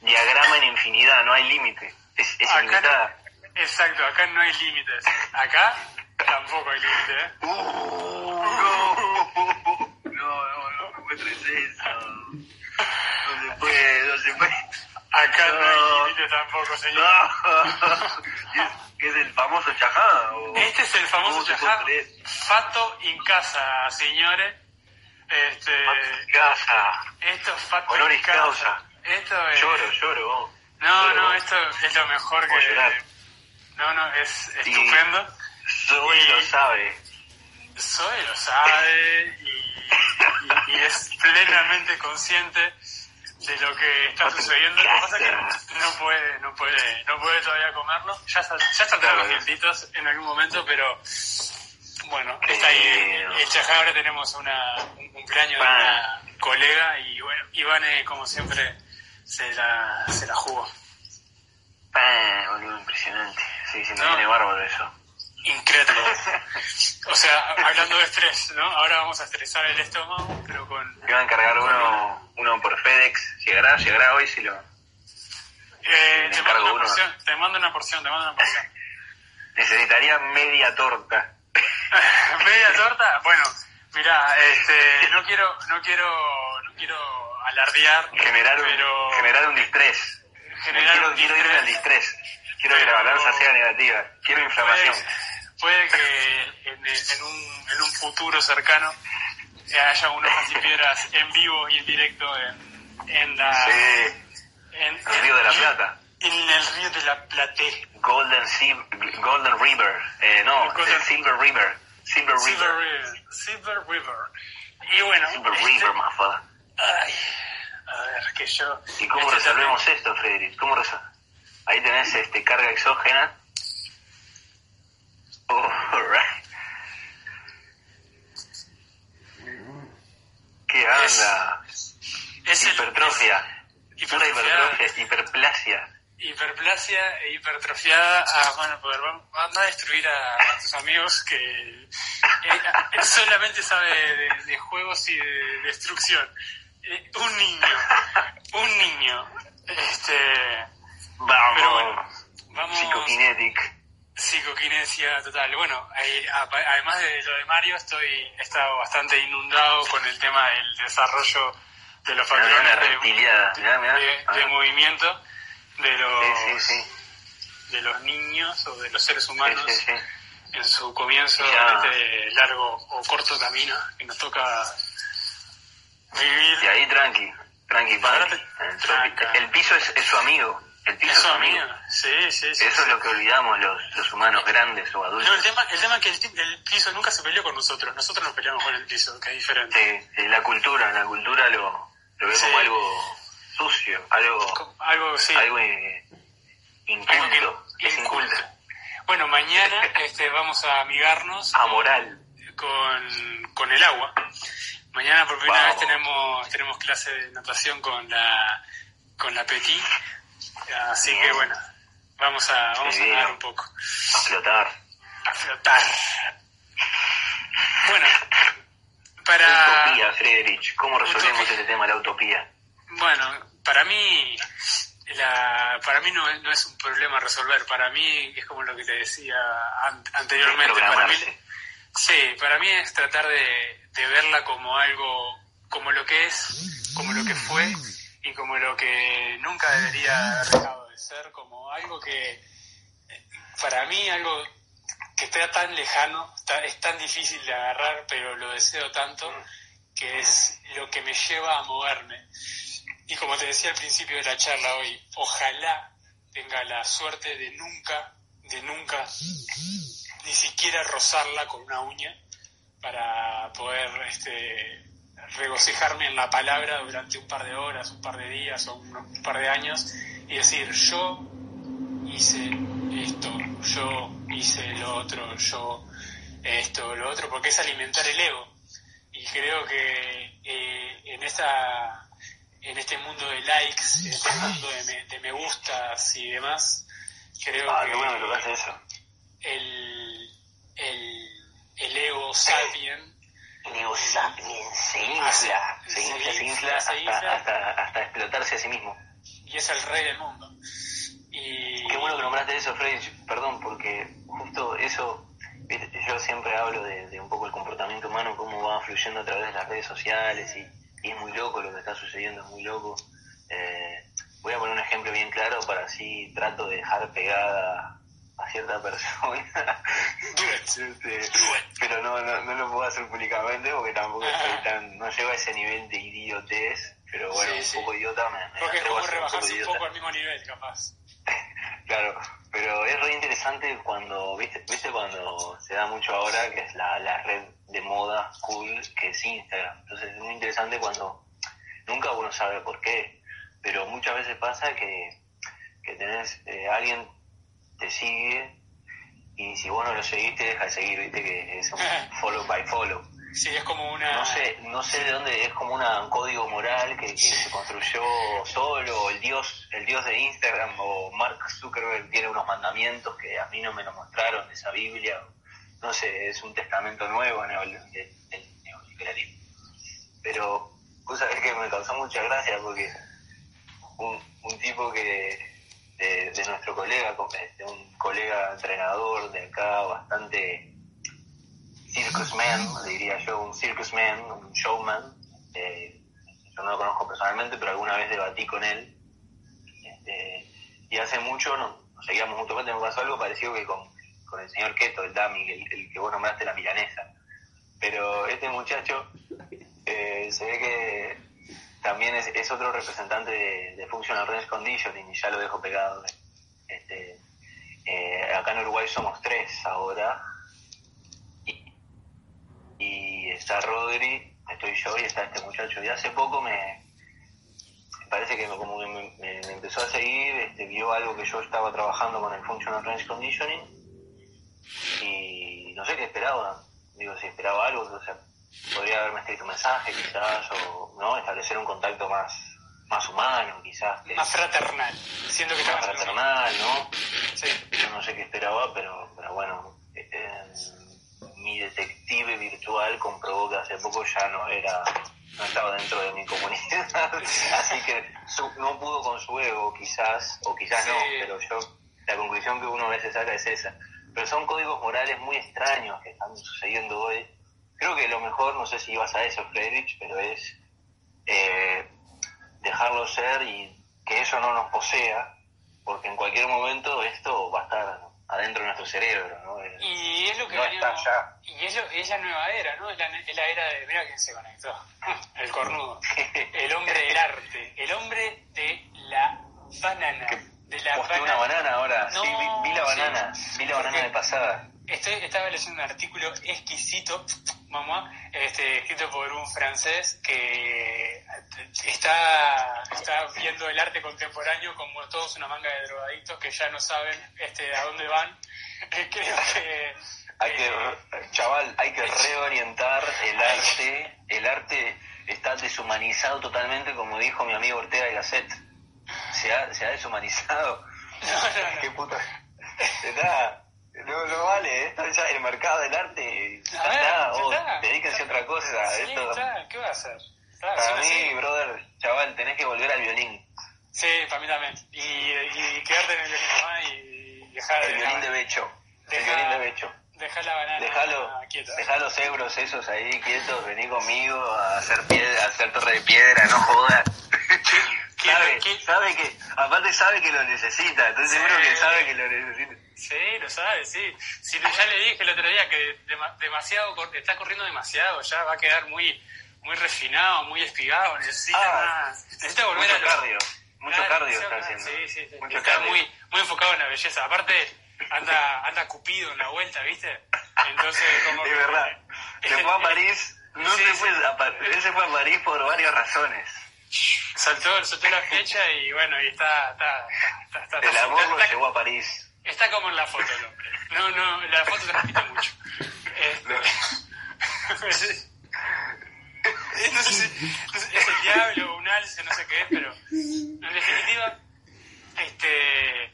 diagrama en infinidad, no hay límite, es, es ilimitada. Exacto, acá no hay límites. Acá tampoco hay límite, ¿eh? Uh, no, no, no, no, no me eso. No se puede, no se puede. Acá no, hay límite tampoco, señor. ¿Es, el famoso chajá? Este es el famoso chajá. Fato en casa, señores. Este, fato en casa. Esto es fato en casa. causa. Esto es... Lloro, lloro. No, no, esto es lo mejor que... Llorar. No, no, es estupendo. Zoe lo sabe. Zoe lo sabe y, y es plenamente consciente de lo que está sucediendo. Lo que pasa es que no puede, no puede, no puede todavía comerlo. Ya, ya saldrán los dientitos en algún momento, pero bueno, está ahí. El Chajá ahora tenemos una, un cumpleaños de una colega y bueno, Ivane, como siempre, se la, se la jugó. Boludo, impresionante. Sí, se me viene bárbaro eso. Increíble. o sea, hablando de estrés, ¿no? Ahora vamos a estresar el estómago, pero con... Te va a encargar uno, uno por FedEx. ¿Llegará? ¿Llegará hoy si lo...? Eh, te, mando una porción, te mando una porción, te mando una porción. Necesitaría media torta. ¿Media torta? Bueno, mira, este, no quiero, no quiero, no quiero alardear. Generar, un, generar un distrés. quiero, quiero ir al distrés. Quiero que la balanza sea negativa. Quiero inflamación. Puede, que en, un, en un futuro cercano haya unos piedras en vivo y en directo en, en la... En, el Río de la Plata. En el Río de la Plata. Golden, Golden River. Eh, no, Silver River. Silver River. Silver River. Y bueno... Silver este, River, más Ay, a ver, que yo... ¿Y cómo este resolvemos esto, Frederick? ¿Cómo resolvemos? Ahí tenés este, carga exógena. ¿Qué anda? Es hipertrofia. hipertrofia. hiperplasia. Hiperplasia e hipertrofiada. Ah, bueno, poder van a destruir a, tus amigos que eh, solamente sabe de, juegos y de destrucción. Eh, un niño, un niño. Este Vamos. Pero bueno, vamos. Psicokinetic. Psicoquinesia total. Bueno, además de lo de Mario, estoy he estado bastante inundado con el tema del desarrollo de los patrones de, movimiento de los de los niños o de los seres humanos en su comienzo de este largo o corto camino que nos toca vivir. Y ahí tranqui, tranqui, tranqui. El, piso es, es su amigo. El Eso, amigo. Sí, sí, sí. Eso es lo que olvidamos los, los humanos grandes o adultos. No, el tema, el tema es que el, piso nunca se peleó con nosotros. Nosotros nos peleamos con el piso, que es diferente. Sí, la cultura, la cultura lo, lo ve como algo sucio, algo, algo, sí. algo inculto. es inculto. Bueno, mañana este, vamos a amigarnos. A moral. Con, con el agua. Mañana por primera vez tenemos, tenemos clase de natación con la, con la Petit Así que bueno, vamos a, vamos a hablar un poco. A flotar. A flotar. Bueno, para... Utopía, Friedrich. ¿Cómo resolvemos este tema, la utopía? Bueno, para mí, la, para mí no, no es un problema resolver. Para mí es como lo que te decía anteriormente. Para mí, sí, para mí es tratar de, de verla como algo, como lo que es, como lo que fue y como lo que nunca debería haber dejado de ser, como algo que para mí algo que está tan lejano, es tan difícil de agarrar, pero lo deseo tanto, que es lo que me lleva a moverme. Y como te decía al principio de la charla hoy, ojalá tenga la suerte de nunca, de nunca, ni siquiera rozarla con una uña para poder este, regocijarme en la palabra durante un par de horas, un par de días o un, par de años y decir yo hice esto, yo hice lo otro, yo esto, lo otro, porque es alimentar el ego. Y creo que eh, en esta en este mundo de likes, en este mundo de me, de me gustas y demás, creo ah, que bueno eso. El, el, el ego sapien Neo se infla, se infla, se infla, hasta, hasta, explotarse a sí mismo. Y es el rey del mundo. Y... Qué bueno que nombraste eso, Freddy, perdón, porque justo eso, yo siempre hablo de, un poco el comportamiento humano, cómo va fluyendo a través de las redes sociales y, es muy loco lo que está sucediendo, es muy loco. Eh, voy a poner un ejemplo bien claro para así trato de dejar pegada a cierta persona. Este, pero no, no, no, lo puedo hacer públicamente porque tampoco estoy tan, no llego a ese nivel de idiotez, pero bueno, un poco idiota me, me Porque es como rebajarse un, poco al mismo nivel, capaz. claro, pero es re interesante cuando, viste, viste cuando se da mucho ahora que es la, la red de moda cool que es Instagram. Entonces es muy interesante cuando nunca uno sabe por qué, pero muchas veces pasa que, que tenés eh, alguien te sigue y si vos no lo seguiste, deja de seguir, viste que es un follow by follow. Sí, es como una... No sé, no sé de dónde, es como una, un código moral que, se construyó solo, el dios, el dios de Instagram o Mark Zuckerberg tiene unos mandamientos que a mí no me lo mostraron de esa Biblia, no sé, es un testamento nuevo del neoliberalismo. Pero, vos sabés que me causó mucha gracia porque un, un tipo que de, nuestro colega, de un colega entrenador de acá, bastante circusman, diría yo, un circusman, un showman. Eh, yo no lo conozco personalmente, pero alguna vez debatí con él. Este, y hace mucho nos, seguíamos mutuamente, me pasó algo parecido que con, con el señor Keto, el Dami, el, que vos nombraste la milanesa. Pero este muchacho eh, se ve que también es, es otro representante de, de, Functional Range Conditioning y ya lo dejo pegado. Este, eh, acá en Uruguay somos tres ahora y, está Rodri, estoy yo y está este muchacho. Y hace poco me, parece que como me, me, empezó a seguir, este, vio algo que yo estaba trabajando con el Functional Range Conditioning y no sé qué esperaba. Digo, si esperaba algo, o sea, podría haberme escrito un mensaje quizás o no establecer un contacto más más humano quizás más fraternal siendo que más fraternal no sí. yo no sé qué esperaba pero pero bueno eh, mi detective virtual comprobó que hace poco ya no era no estaba dentro de mi comunidad, así que no pudo con su ego, quizás, o quizás no, pero yo, la conclusión que uno a veces saca es esa. Pero son códigos morales muy extraños que están sucediendo hoy. Creo que lo mejor, no sé si ibas a eso, Friedrich, pero es eh, dejarlo ser y que eso no nos posea, porque en cualquier momento esto va a estar adentro de nuestro cerebro, ¿no? y es lo que está Y es, es, la nueva era, ¿no? Es la, la era de... Mira quién se conectó. El cornudo. El hombre del arte. El hombre de la banana. De la banana. una banana ahora. sí, vi, la banana. Vi la banana de pasada. Estoy, estaba leyendo un artículo exquisito, mamá, este, escrito por un francés que está, está viendo el arte contemporáneo como todos una manga de drogadictos que ya no saben este, a dónde van. Creo que... Hay que, eh, chaval, hay que reorientar el arte. El arte está deshumanizado totalmente, como dijo mi amigo Ortega de Gasset. Se ha, se ha deshumanizado. ¿Qué puta? Está, no, no vale, esto ya el mercado del arte ya, está, oh, dedíquense a otra cosa. Sí, esto, ¿qué va a hacer? para mí, brother, chaval, tenés que volver al violín. Sí, para mí también. Y, y quedarte en el violín nomás y dejar el violín de becho. el violín de becho. Deja la banana Dejalo, quieta. Dejá los euros esos ahí quietos, vení conmigo a hacer piedra, a hacer torre de piedra, no jodas. sabe, sabe que, aparte sabe que lo necesita, entonces seguro que sabe que lo necesita. Sí, lo sabe, sí. sí. Ya le dije el otro día que demasiado, está corriendo demasiado, ya va a quedar muy muy refinado, muy espigado, necesita ah, Necesita volver mucho a... Cardio, mucho cardio está haciendo. Sí, sí, sí. está muy, muy enfocado en la belleza. Aparte, anda, anda cupido en la vuelta, ¿viste? Entonces, como... Es verdad. Se fue a París, no se fue a, él se fue a París por varias razones. Saltó, saltó la fecha y bueno, y está... está, está, el amor lo llevó a París. Está como en la foto el hombre. No, no, la foto transmite mucho. Este, no sé si es el diablo o un alce, no sé qué es, pero en definitiva, este,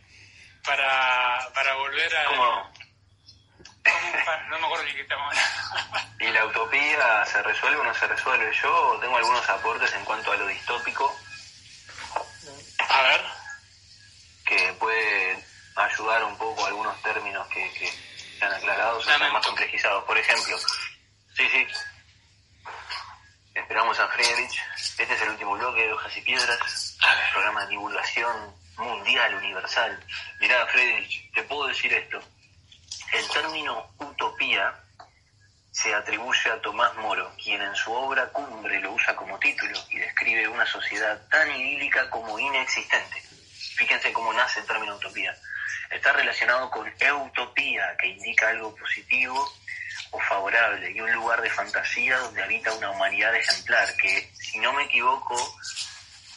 para, para volver a... ¿Cómo? no me acuerdo ni qué estamos hablando. ¿Y la utopía se resuelve o no se resuelve? Yo tengo algunos aportes en cuanto a lo distópico. A ver. Que puede ayudar un poco algunos términos que, que se han aclarado, se han más complejizados. Por ejemplo, sí, sí, esperamos a Friedrich. Este es el último bloque de Hojas y Piedras, programa de divulgación mundial, universal. Mirá, Friedrich, te puedo decir esto. El término utopía se atribuye a Tomás Moro, quien en su obra Cumbre lo usa como título y describe una sociedad tan idílica como inexistente. Fíjense cómo nace el término utopía está relacionado con eutopía, que indica algo positivo o favorable, y un lugar de fantasía donde habita una humanidad ejemplar, que si no me equivoco,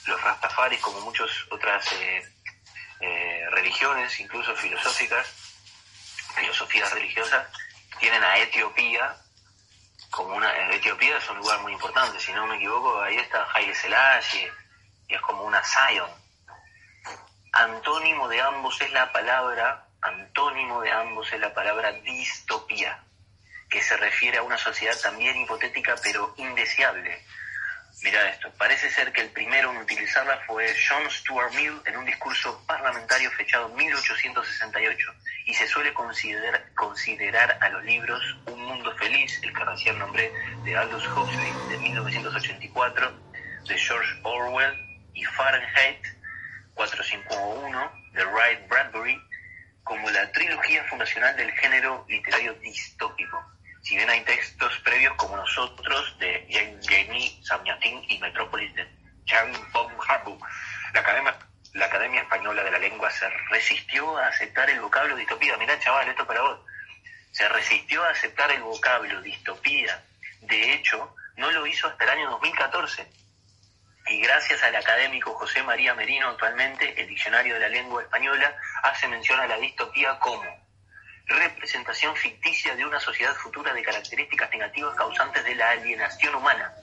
los rastafaris, como muchas otras eh, eh, religiones, incluso filosóficas, filosofías religiosas, tienen a Etiopía como una... Etiopía es un lugar muy importante, si no me equivoco, ahí está Haile Selassie, y es como una Zion, Antónimo de ambos es la palabra, antónimo de ambos es la palabra distopía, que se refiere a una sociedad también hipotética pero indeseable. Mira esto, parece ser que el primero en utilizarla fue John Stuart Mill en un discurso parlamentario fechado en 1868 y se suele considerar, considerar a los libros Un Mundo Feliz, el que recién nombré de Aldous Huxley de 1984, de George Orwell y Fahrenheit 451 de Wright Bradbury como la trilogía fundacional del género literario distópico. Si bien hay textos previos como nosotros de Jamie Samyatin y Metrópolis de la Academia, la Academia Española de la Lengua se resistió a aceptar el vocablo distopía. Mirá, chaval, esto para vos. Se resistió a aceptar el vocablo distopía. De hecho, no lo hizo hasta el año 2014 y gracias al académico José María Merino actualmente, el Diccionario de la Lengua Española hace mención a la distopía como representación ficticia de una sociedad futura de características negativas causantes de la alienación humana.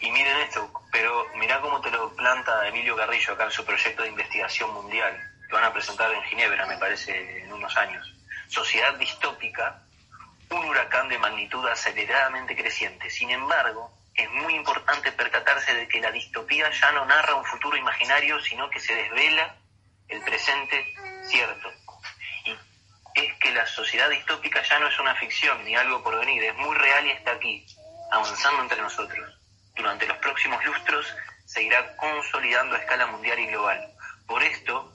Y miren esto, pero mirá cómo te lo planta Emilio Carrillo acá en su proyecto de investigación mundial, que van a presentar en Ginebra, me parece, en unos años. Sociedad distópica, un huracán de magnitud aceleradamente creciente. Sin embargo, es muy importante percatarse de que la distopía ya no narra un futuro imaginario, sino que se desvela el presente cierto. Y es que la sociedad distópica ya no es una ficción ni algo por venir, es muy real y está aquí, avanzando entre nosotros. Durante los próximos lustros se irá consolidando a escala mundial y global. Por esto,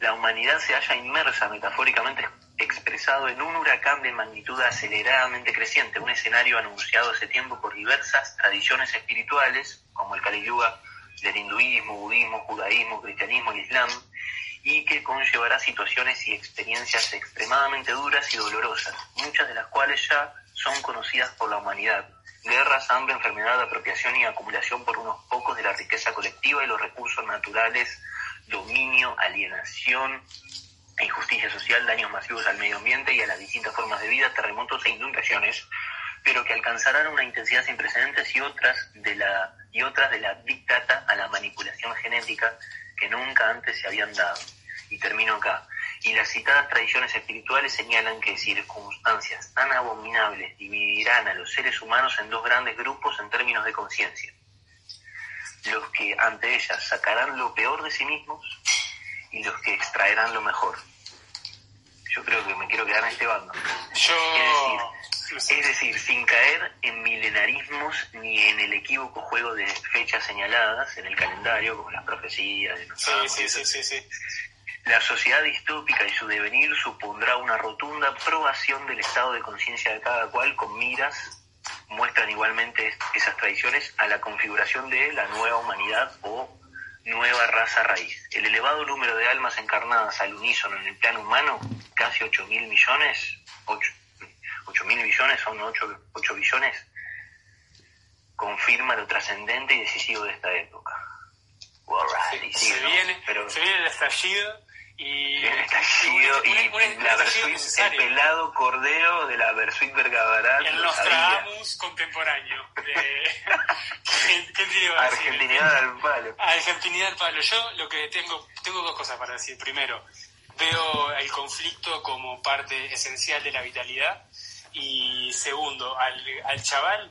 la humanidad se halla inmersa metafóricamente expresado en un huracán de magnitud aceleradamente creciente, un escenario anunciado hace tiempo por diversas tradiciones espirituales, como el Kali Yuga del hinduismo, budismo, judaísmo, cristianismo, islam, y que conllevará situaciones y experiencias extremadamente duras y dolorosas, muchas de las cuales ya son conocidas por la humanidad. Guerras, hambre, enfermedad, apropiación y acumulación por unos pocos de la riqueza colectiva y los recursos naturales, dominio, alienación, injusticia social, daños masivos al medio ambiente y a las distintas formas de vida, terremotos e inundaciones, pero que alcanzarán una intensidad sin precedentes y otras de la y otras de la dictata a la manipulación genética que nunca antes se habían dado. Y termino acá. Y las citadas tradiciones espirituales señalan que circunstancias tan abominables dividirán a los seres humanos en dos grandes grupos en términos de conciencia. Los que ante ellas sacarán lo peor de sí mismos y los que extraerán lo mejor yo creo que me quiero quedar en este bando. Yo... Es decir, sin caer en milenarismos ni en el equívoco juego de fechas señaladas en el calendario, como las profecías de sí, sí, sí, sí, sí. La sociedad distópica y su devenir supondrá una rotunda aprobación del estado de conciencia de cada cual con miras muestran igualmente esas tradiciones a la configuración de la nueva humanidad o nueva raza raíz. El elevado número de almas encarnadas al unísono en el plano humano, casi 8 mil millones, 8 mil millones son 8, 8 billones, confirma lo trascendente y decisivo de esta época. se, viene, pero... se viene el estallido y, el estallido y, la el pelado cordero de la Versuit Vergabarat. El Nostradamus contemporáneo. Argentinidad al palo. Argentinidad al palo. Yo lo que tengo, tengo dos cosas para decir. Primero, veo el conflicto como parte esencial de la vitalidad. Y segundo, al, al chaval,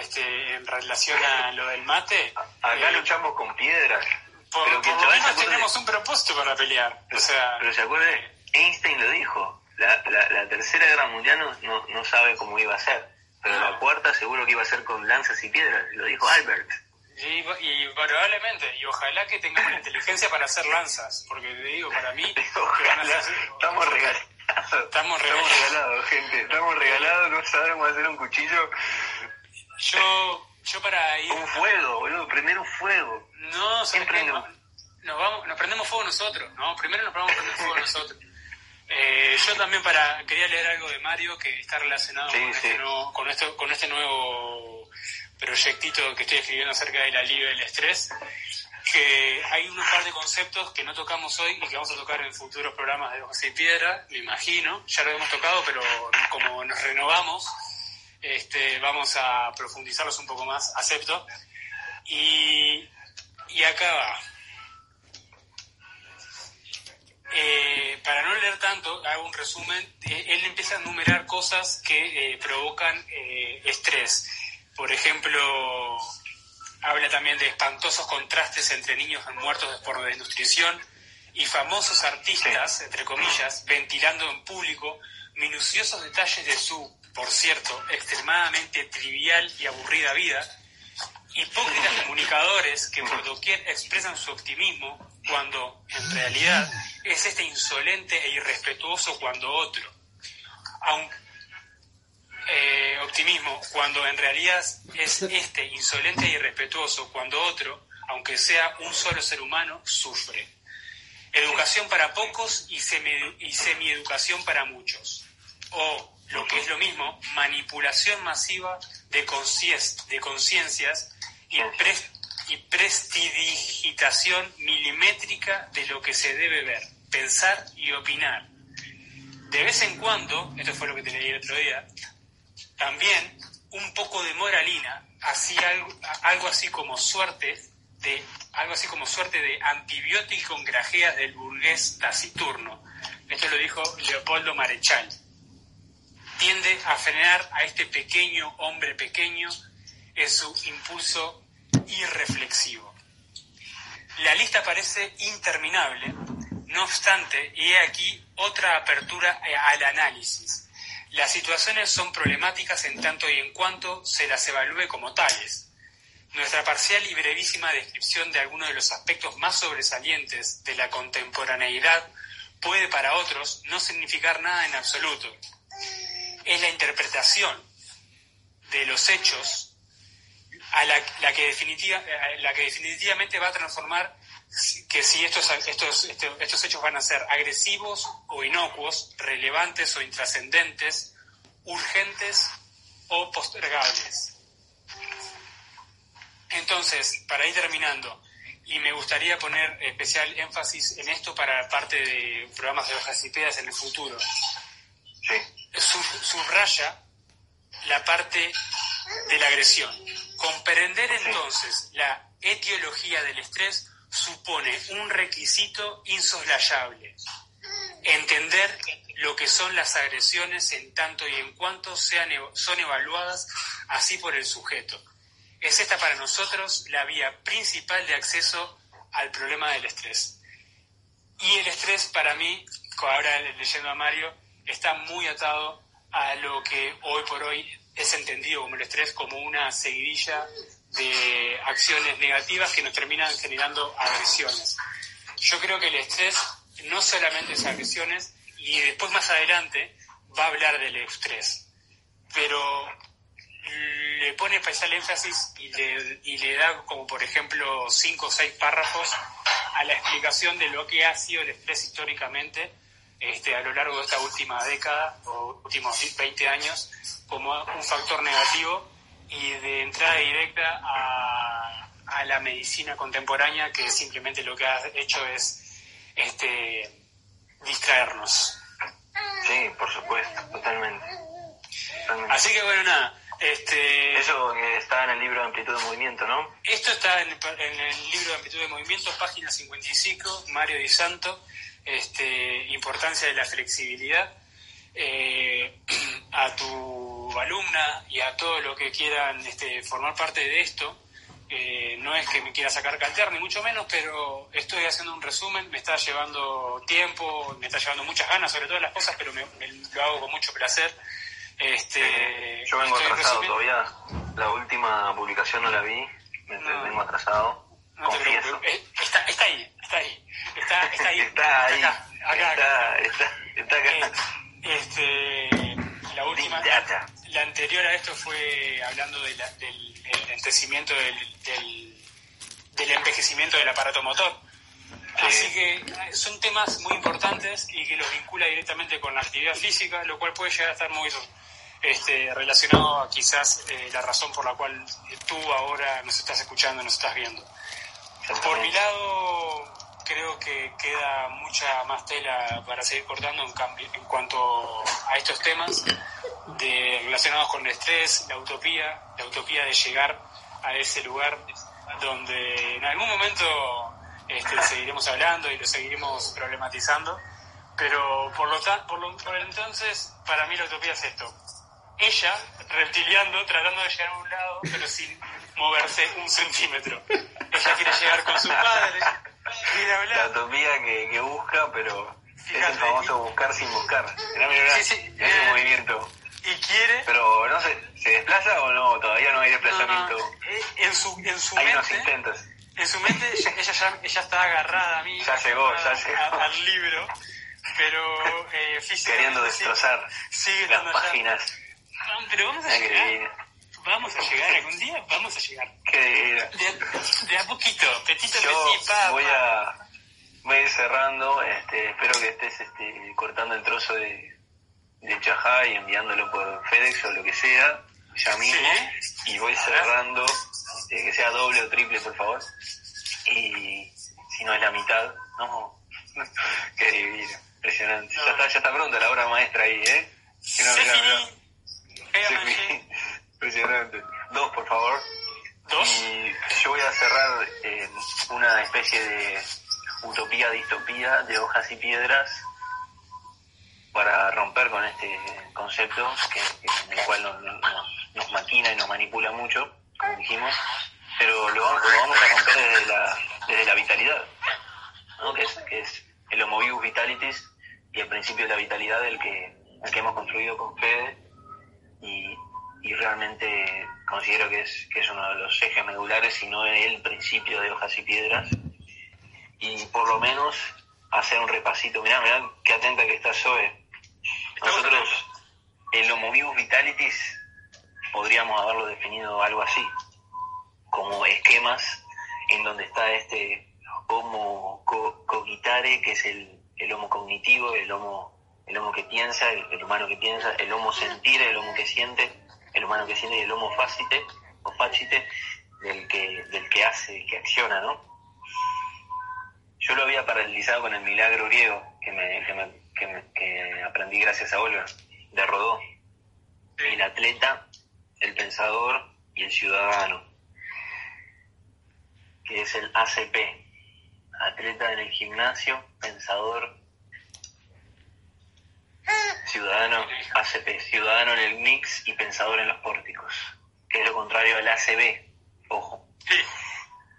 este, en relación a lo del mate. Acá eh, luchamos con piedras. Por, pero que lo menos tenemos un propósito para pelear. Pero, o sea, pero se acuerde, Einstein lo dijo. La, la, tercera guerra mundial no, no, sabe cómo iba a ser. Pero la cuarta seguro que iba a ser con lanzas y piedras. Lo dijo Albert. Y, y, probablemente, y ojalá que tengamos la inteligencia para hacer lanzas, porque te digo, para mí, estamos regalados. Estamos regalados. gente, estamos regalados, no sabemos hacer un cuchillo. Yo, yo para ir... Un fuego, boludo, prender un fuego. No, siempre nos, vamos, nos prendemos fuego nosotros, ¿no? Primero nos vamos a prender fuego nosotros. Eh, yo también para quería leer algo de Mario que está relacionado con, Este nuevo, con, esto, con este nuevo proyectito que estoy escribiendo acerca de la libre del estrés, que hay un par de conceptos que no tocamos hoy y que vamos a tocar en futuros programas de José y Piedra, me imagino, ya lo hemos tocado, pero como nos renovamos, este, vamos a profundizarlos un poco más, acepto. Y, y acá va. Eh, para no leer tanto, hago un resumen. Eh, él empieza a enumerar cosas que eh, provocan estrés. Por ejemplo, habla también de espantosos contrastes entre niños muertos por desnutrición y famosos artistas, entre comillas, ventilando en público minuciosos detalles de su, por cierto, extremadamente trivial y aburrida vida, hipócritas comunicadores que por doquier expresan su optimismo cuando en realidad es este insolente e irrespetuoso cuando otro. Eh, optimismo, cuando en realidad es este insolente e irrespetuoso cuando otro, aunque sea un solo ser humano, sufre. Educación para pocos y, semi, y semieducación para muchos. O, lo que es lo mismo, manipulación masiva de conciencias y, y prestidigitación milimétrica de lo que se debe ver, pensar y opinar. De vez en cuando, esto fue lo que te leí el otro día, también un poco de moralina, así algo, algo así como suerte de algo así como suerte de antibiótico en grajeas del burgués taciturno. Esto lo dijo Leopoldo Marechal. Tiende a frenar a este pequeño hombre pequeño en su impulso irreflexivo. La lista parece interminable, no obstante, y he aquí otra apertura al análisis. Las situaciones son problemáticas en tanto y en cuanto se las evalúe como tales nuestra parcial y brevísima descripción de algunos de los aspectos más sobresalientes de la contemporaneidad puede para otros no significar nada en absoluto. Es la interpretación de los hechos a la, que, definitiva, la que definitivamente va a transformar que si estos, estos, estos hechos van a ser agresivos o inocuos, relevantes o intrascendentes, urgentes o postergables. Entonces, para ir terminando, y me gustaría poner especial énfasis en esto para parte de programas de hojas y pedas en el futuro. Sí. Subraya la parte de la agresión. Comprender entonces la etiología del estrés supone un requisito insoslayable. Entender lo que son las agresiones en tanto y en cuanto sean, son evaluadas así por el sujeto es esta para nosotros la vía principal de acceso al problema del estrés. Y el estrés para mí, ahora leyendo a Mario, está muy atado a lo que hoy por hoy es entendido como el estrés como una seguidilla de acciones negativas que nos terminan generando agresiones. Yo creo que el estrés no solamente es agresiones y después más adelante va a hablar del estrés, pero le pone especial énfasis y le, y le da como por ejemplo cinco o seis párrafos a la explicación de lo que ha sido el estrés históricamente este, a lo largo de esta última década o últimos 20 años como un factor negativo y de entrada directa a, a la medicina contemporánea que simplemente lo que ha hecho es este, distraernos. Sí, por supuesto, totalmente. Así que bueno, nada, este, Eso está en el libro de Amplitud de Movimiento, ¿no? Esto está en, el libro de Amplitud de Movimiento, página 55, Mario Di Santo, este, importancia de la flexibilidad. Eh, a tu alumna y a todos los que quieran este, formar parte de esto, eh, no es que me quiera sacar caltear, ni mucho menos, pero estoy haciendo un resumen, me está llevando tiempo, me está llevando muchas ganas sobre todas las cosas, pero me, lo hago con mucho placer. Este, Yo vengo atrasado todavía. La última publicación no la vi. Me vengo atrasado. confieso. Eh, está, está ahí, está ahí. Está, está ahí. está ahí. Acá, acá, está, está, acá. Eh, este, la última, la, anterior a esto fue hablando de la, del envejecimiento del, del, del, envejecimiento del aparato motor. Así que eh, son temas muy importantes y que los vincula directamente con la actividad física, lo cual puede llegar a estar muy este, relacionado a quizás eh, la razón por la cual tú ahora nos estás escuchando, nos estás viendo. Por mi lado, creo que queda mucha más tela para seguir cortando en, cambio, en cuanto a estos temas de, relacionados con el estrés, la utopía, la utopía de llegar a ese lugar donde en algún momento este, seguiremos hablando y lo seguiremos problematizando, pero por lo, por lo por entonces, para mí la utopía es esto, ella reptiliando, tratando de llegar a un lado, pero sin moverse un centímetro. Ella quiere llegar con su padre. La utopía que, que busca, pero es el famoso buscar sin buscar. sí, sí, es un movimiento. Y quiere. Pero no sé, ¿se desplaza o no? Todavía no hay desplazamiento. Eh, en su, en su hay mente. unos intentos. en su mente ella, ya, ella está agarrada a mí. Ya llegó, ya llegó. al libro, pero eh, Queriendo destrozar las páginas. pero vamos a llegar. Vamos a llegar algún día, vamos a llegar. De, a poquito, petito, Yo voy a voy a ir cerrando, este, espero que estés este, cortando el trozo de, de chajá y enviándolo por FedEx o lo que sea, ya mismo, y voy cerrando, este, que sea doble o triple, por favor, y si no es la mitad, no, qué divino, impresionante. Ya, está, ya está pronto la obra maestra ahí, ¿eh? sí, Impresionante. Dos, por favor. Dos. Y yo voy a cerrar eh, una especie de utopía, distopía de hojas y piedras para romper con este concepto que, en el cual nos, maquina y nos manipula mucho, como dijimos, pero lo, vamos a romper desde la, desde la vitalidad, ¿no? que, es, que es el homo vitalitis y el principio de la vitalidad del que, el que hemos construido con Fede y, y realmente considero que es, que es uno de los ejes medulares, si no el principio de hojas y piedras, y por lo menos hacer un repasito. Mirá, mirá qué atenta que está Zoe. Nosotros, el Homo Vivus Vitalitis, podríamos haberlo definido algo así, como esquemas en donde está este Homo cogitare, que es el, el Homo cognitivo, el Homo, el homo que piensa, el, humano que piensa, el Homo sentir, el Homo que siente, el humano que siente y el Homo facite, o facite, del que, del que hace, que acciona, ¿no? Yo lo había paralizado con el milagro griego que, me, que, aprendí gracias a Olga, de Rodó. El atleta, el pensador y el ciudadano, que es el ACP. Atleta en el gimnasio, pensador, ciudadano, ACP, ciudadano en el mix y pensador en los pórticos, que es lo contrario al ACB, ojo.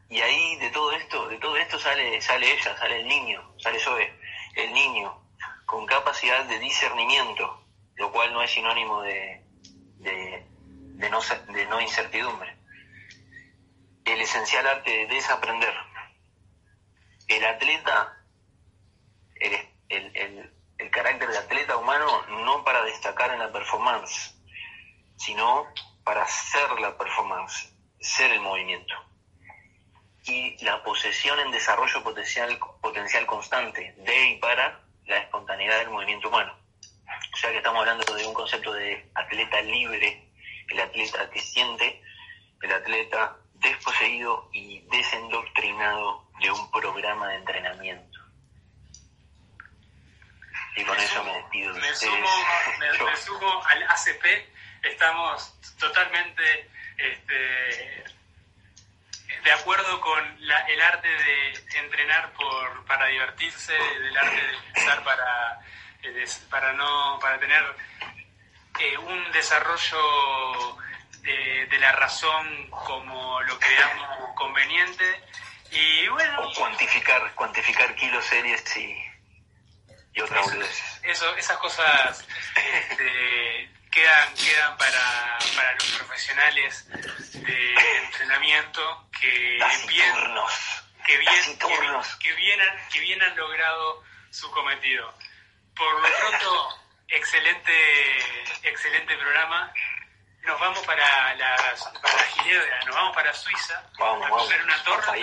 Y ahí de todo esto, de todo esto sale, sale ella, sale el niño, sale Zoe, el niño, con capacidad de discernimiento, lo cual no es sinónimo de, de, no, de no incertidumbre. El esencial arte de desaprender. El atleta, el, el, el carácter de atleta humano no para destacar en la performance, sino para ser la performance, ser el movimiento y la posesión en desarrollo potencial, potencial constante de y para la espontaneidad del movimiento humano. O sea que estamos hablando de un concepto de atleta libre, el atleta que siente, el atleta desposeído y desendoctrinado de un programa de entrenamiento. Y con eso me despido. Me sumo, me, sumo al ACP, estamos totalmente este, de acuerdo con el arte de entrenar por, para divertirse, del arte de empezar para, eh, para, no, para tener eh, un desarrollo de, la razón como lo creamos conveniente. Y bueno. cuantificar, cuantificar kilos, series y, y otras eso, esas cosas este, quedan, quedan para, para los profesionales de entrenamiento que bien, que bien, que, bien han, que bien han logrado su cometido. Por lo pronto, excelente, excelente programa. Nos vamos para la, para Ginebra, nos vamos para Suiza vamos, a comer una torta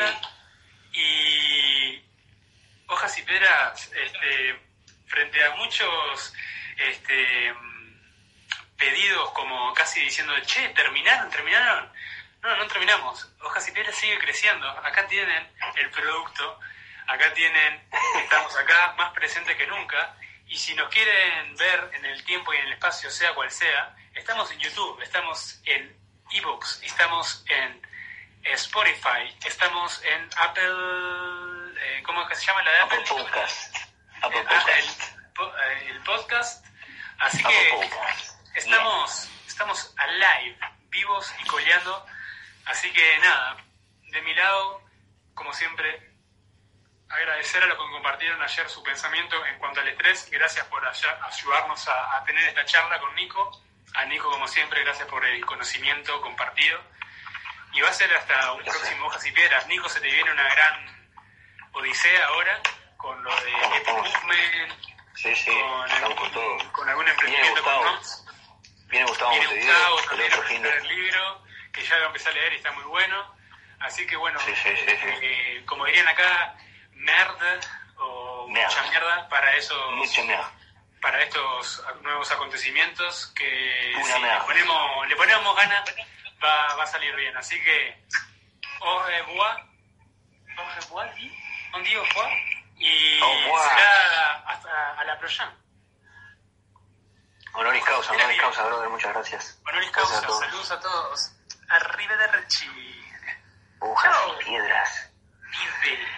y hojas y pedras este, frente a muchos este, pedidos como casi diciendo, che, terminaron, terminaron. No, no terminamos. Hojas y Piedras sigue creciendo. Acá tienen el producto, acá tienen, estamos acá más presentes que nunca. Y si nos quieren ver en el tiempo y en el espacio, sea cual sea, estamos en YouTube, estamos en ebooks, estamos en Spotify, estamos en Apple, eh, ¿cómo es que se llama la de Apple? Podcast. Apple ah, podcast. El, podcast. Así que estamos, estamos live, vivos y coleando Así que nada, de mi lado, como siempre, agradecer a los que compartieron ayer su pensamiento en cuanto al estrés. Gracias por ayudarnos a, tener esta charla con Nico. A Nico, como siempre, gracias por el conocimiento compartido. y va a ser hasta un próximo Hojas y Piedras. Nico, se te viene una gran odisea ahora con lo de Movement, sí, sí, con, algún, con, con algún emprendimiento con Notes. Viene Gustavo Viene Gustavo también a el libro, que ya lo empecé a leer y está muy bueno. Así que bueno, eh, como dirían acá, merde o mucha mierda para esos para estos nuevos acontecimientos que si le ponemos, le ponemos ganas va, va a salir bien. Así que au revoir, au revoir, on dit au revoir y oh, será a la Proyan. Honoris causa, honoris bien. causa, brother, muchas gracias. Honoris causa, saludos a todos. Arriba de Rechi. Hojas y piedras. Vive.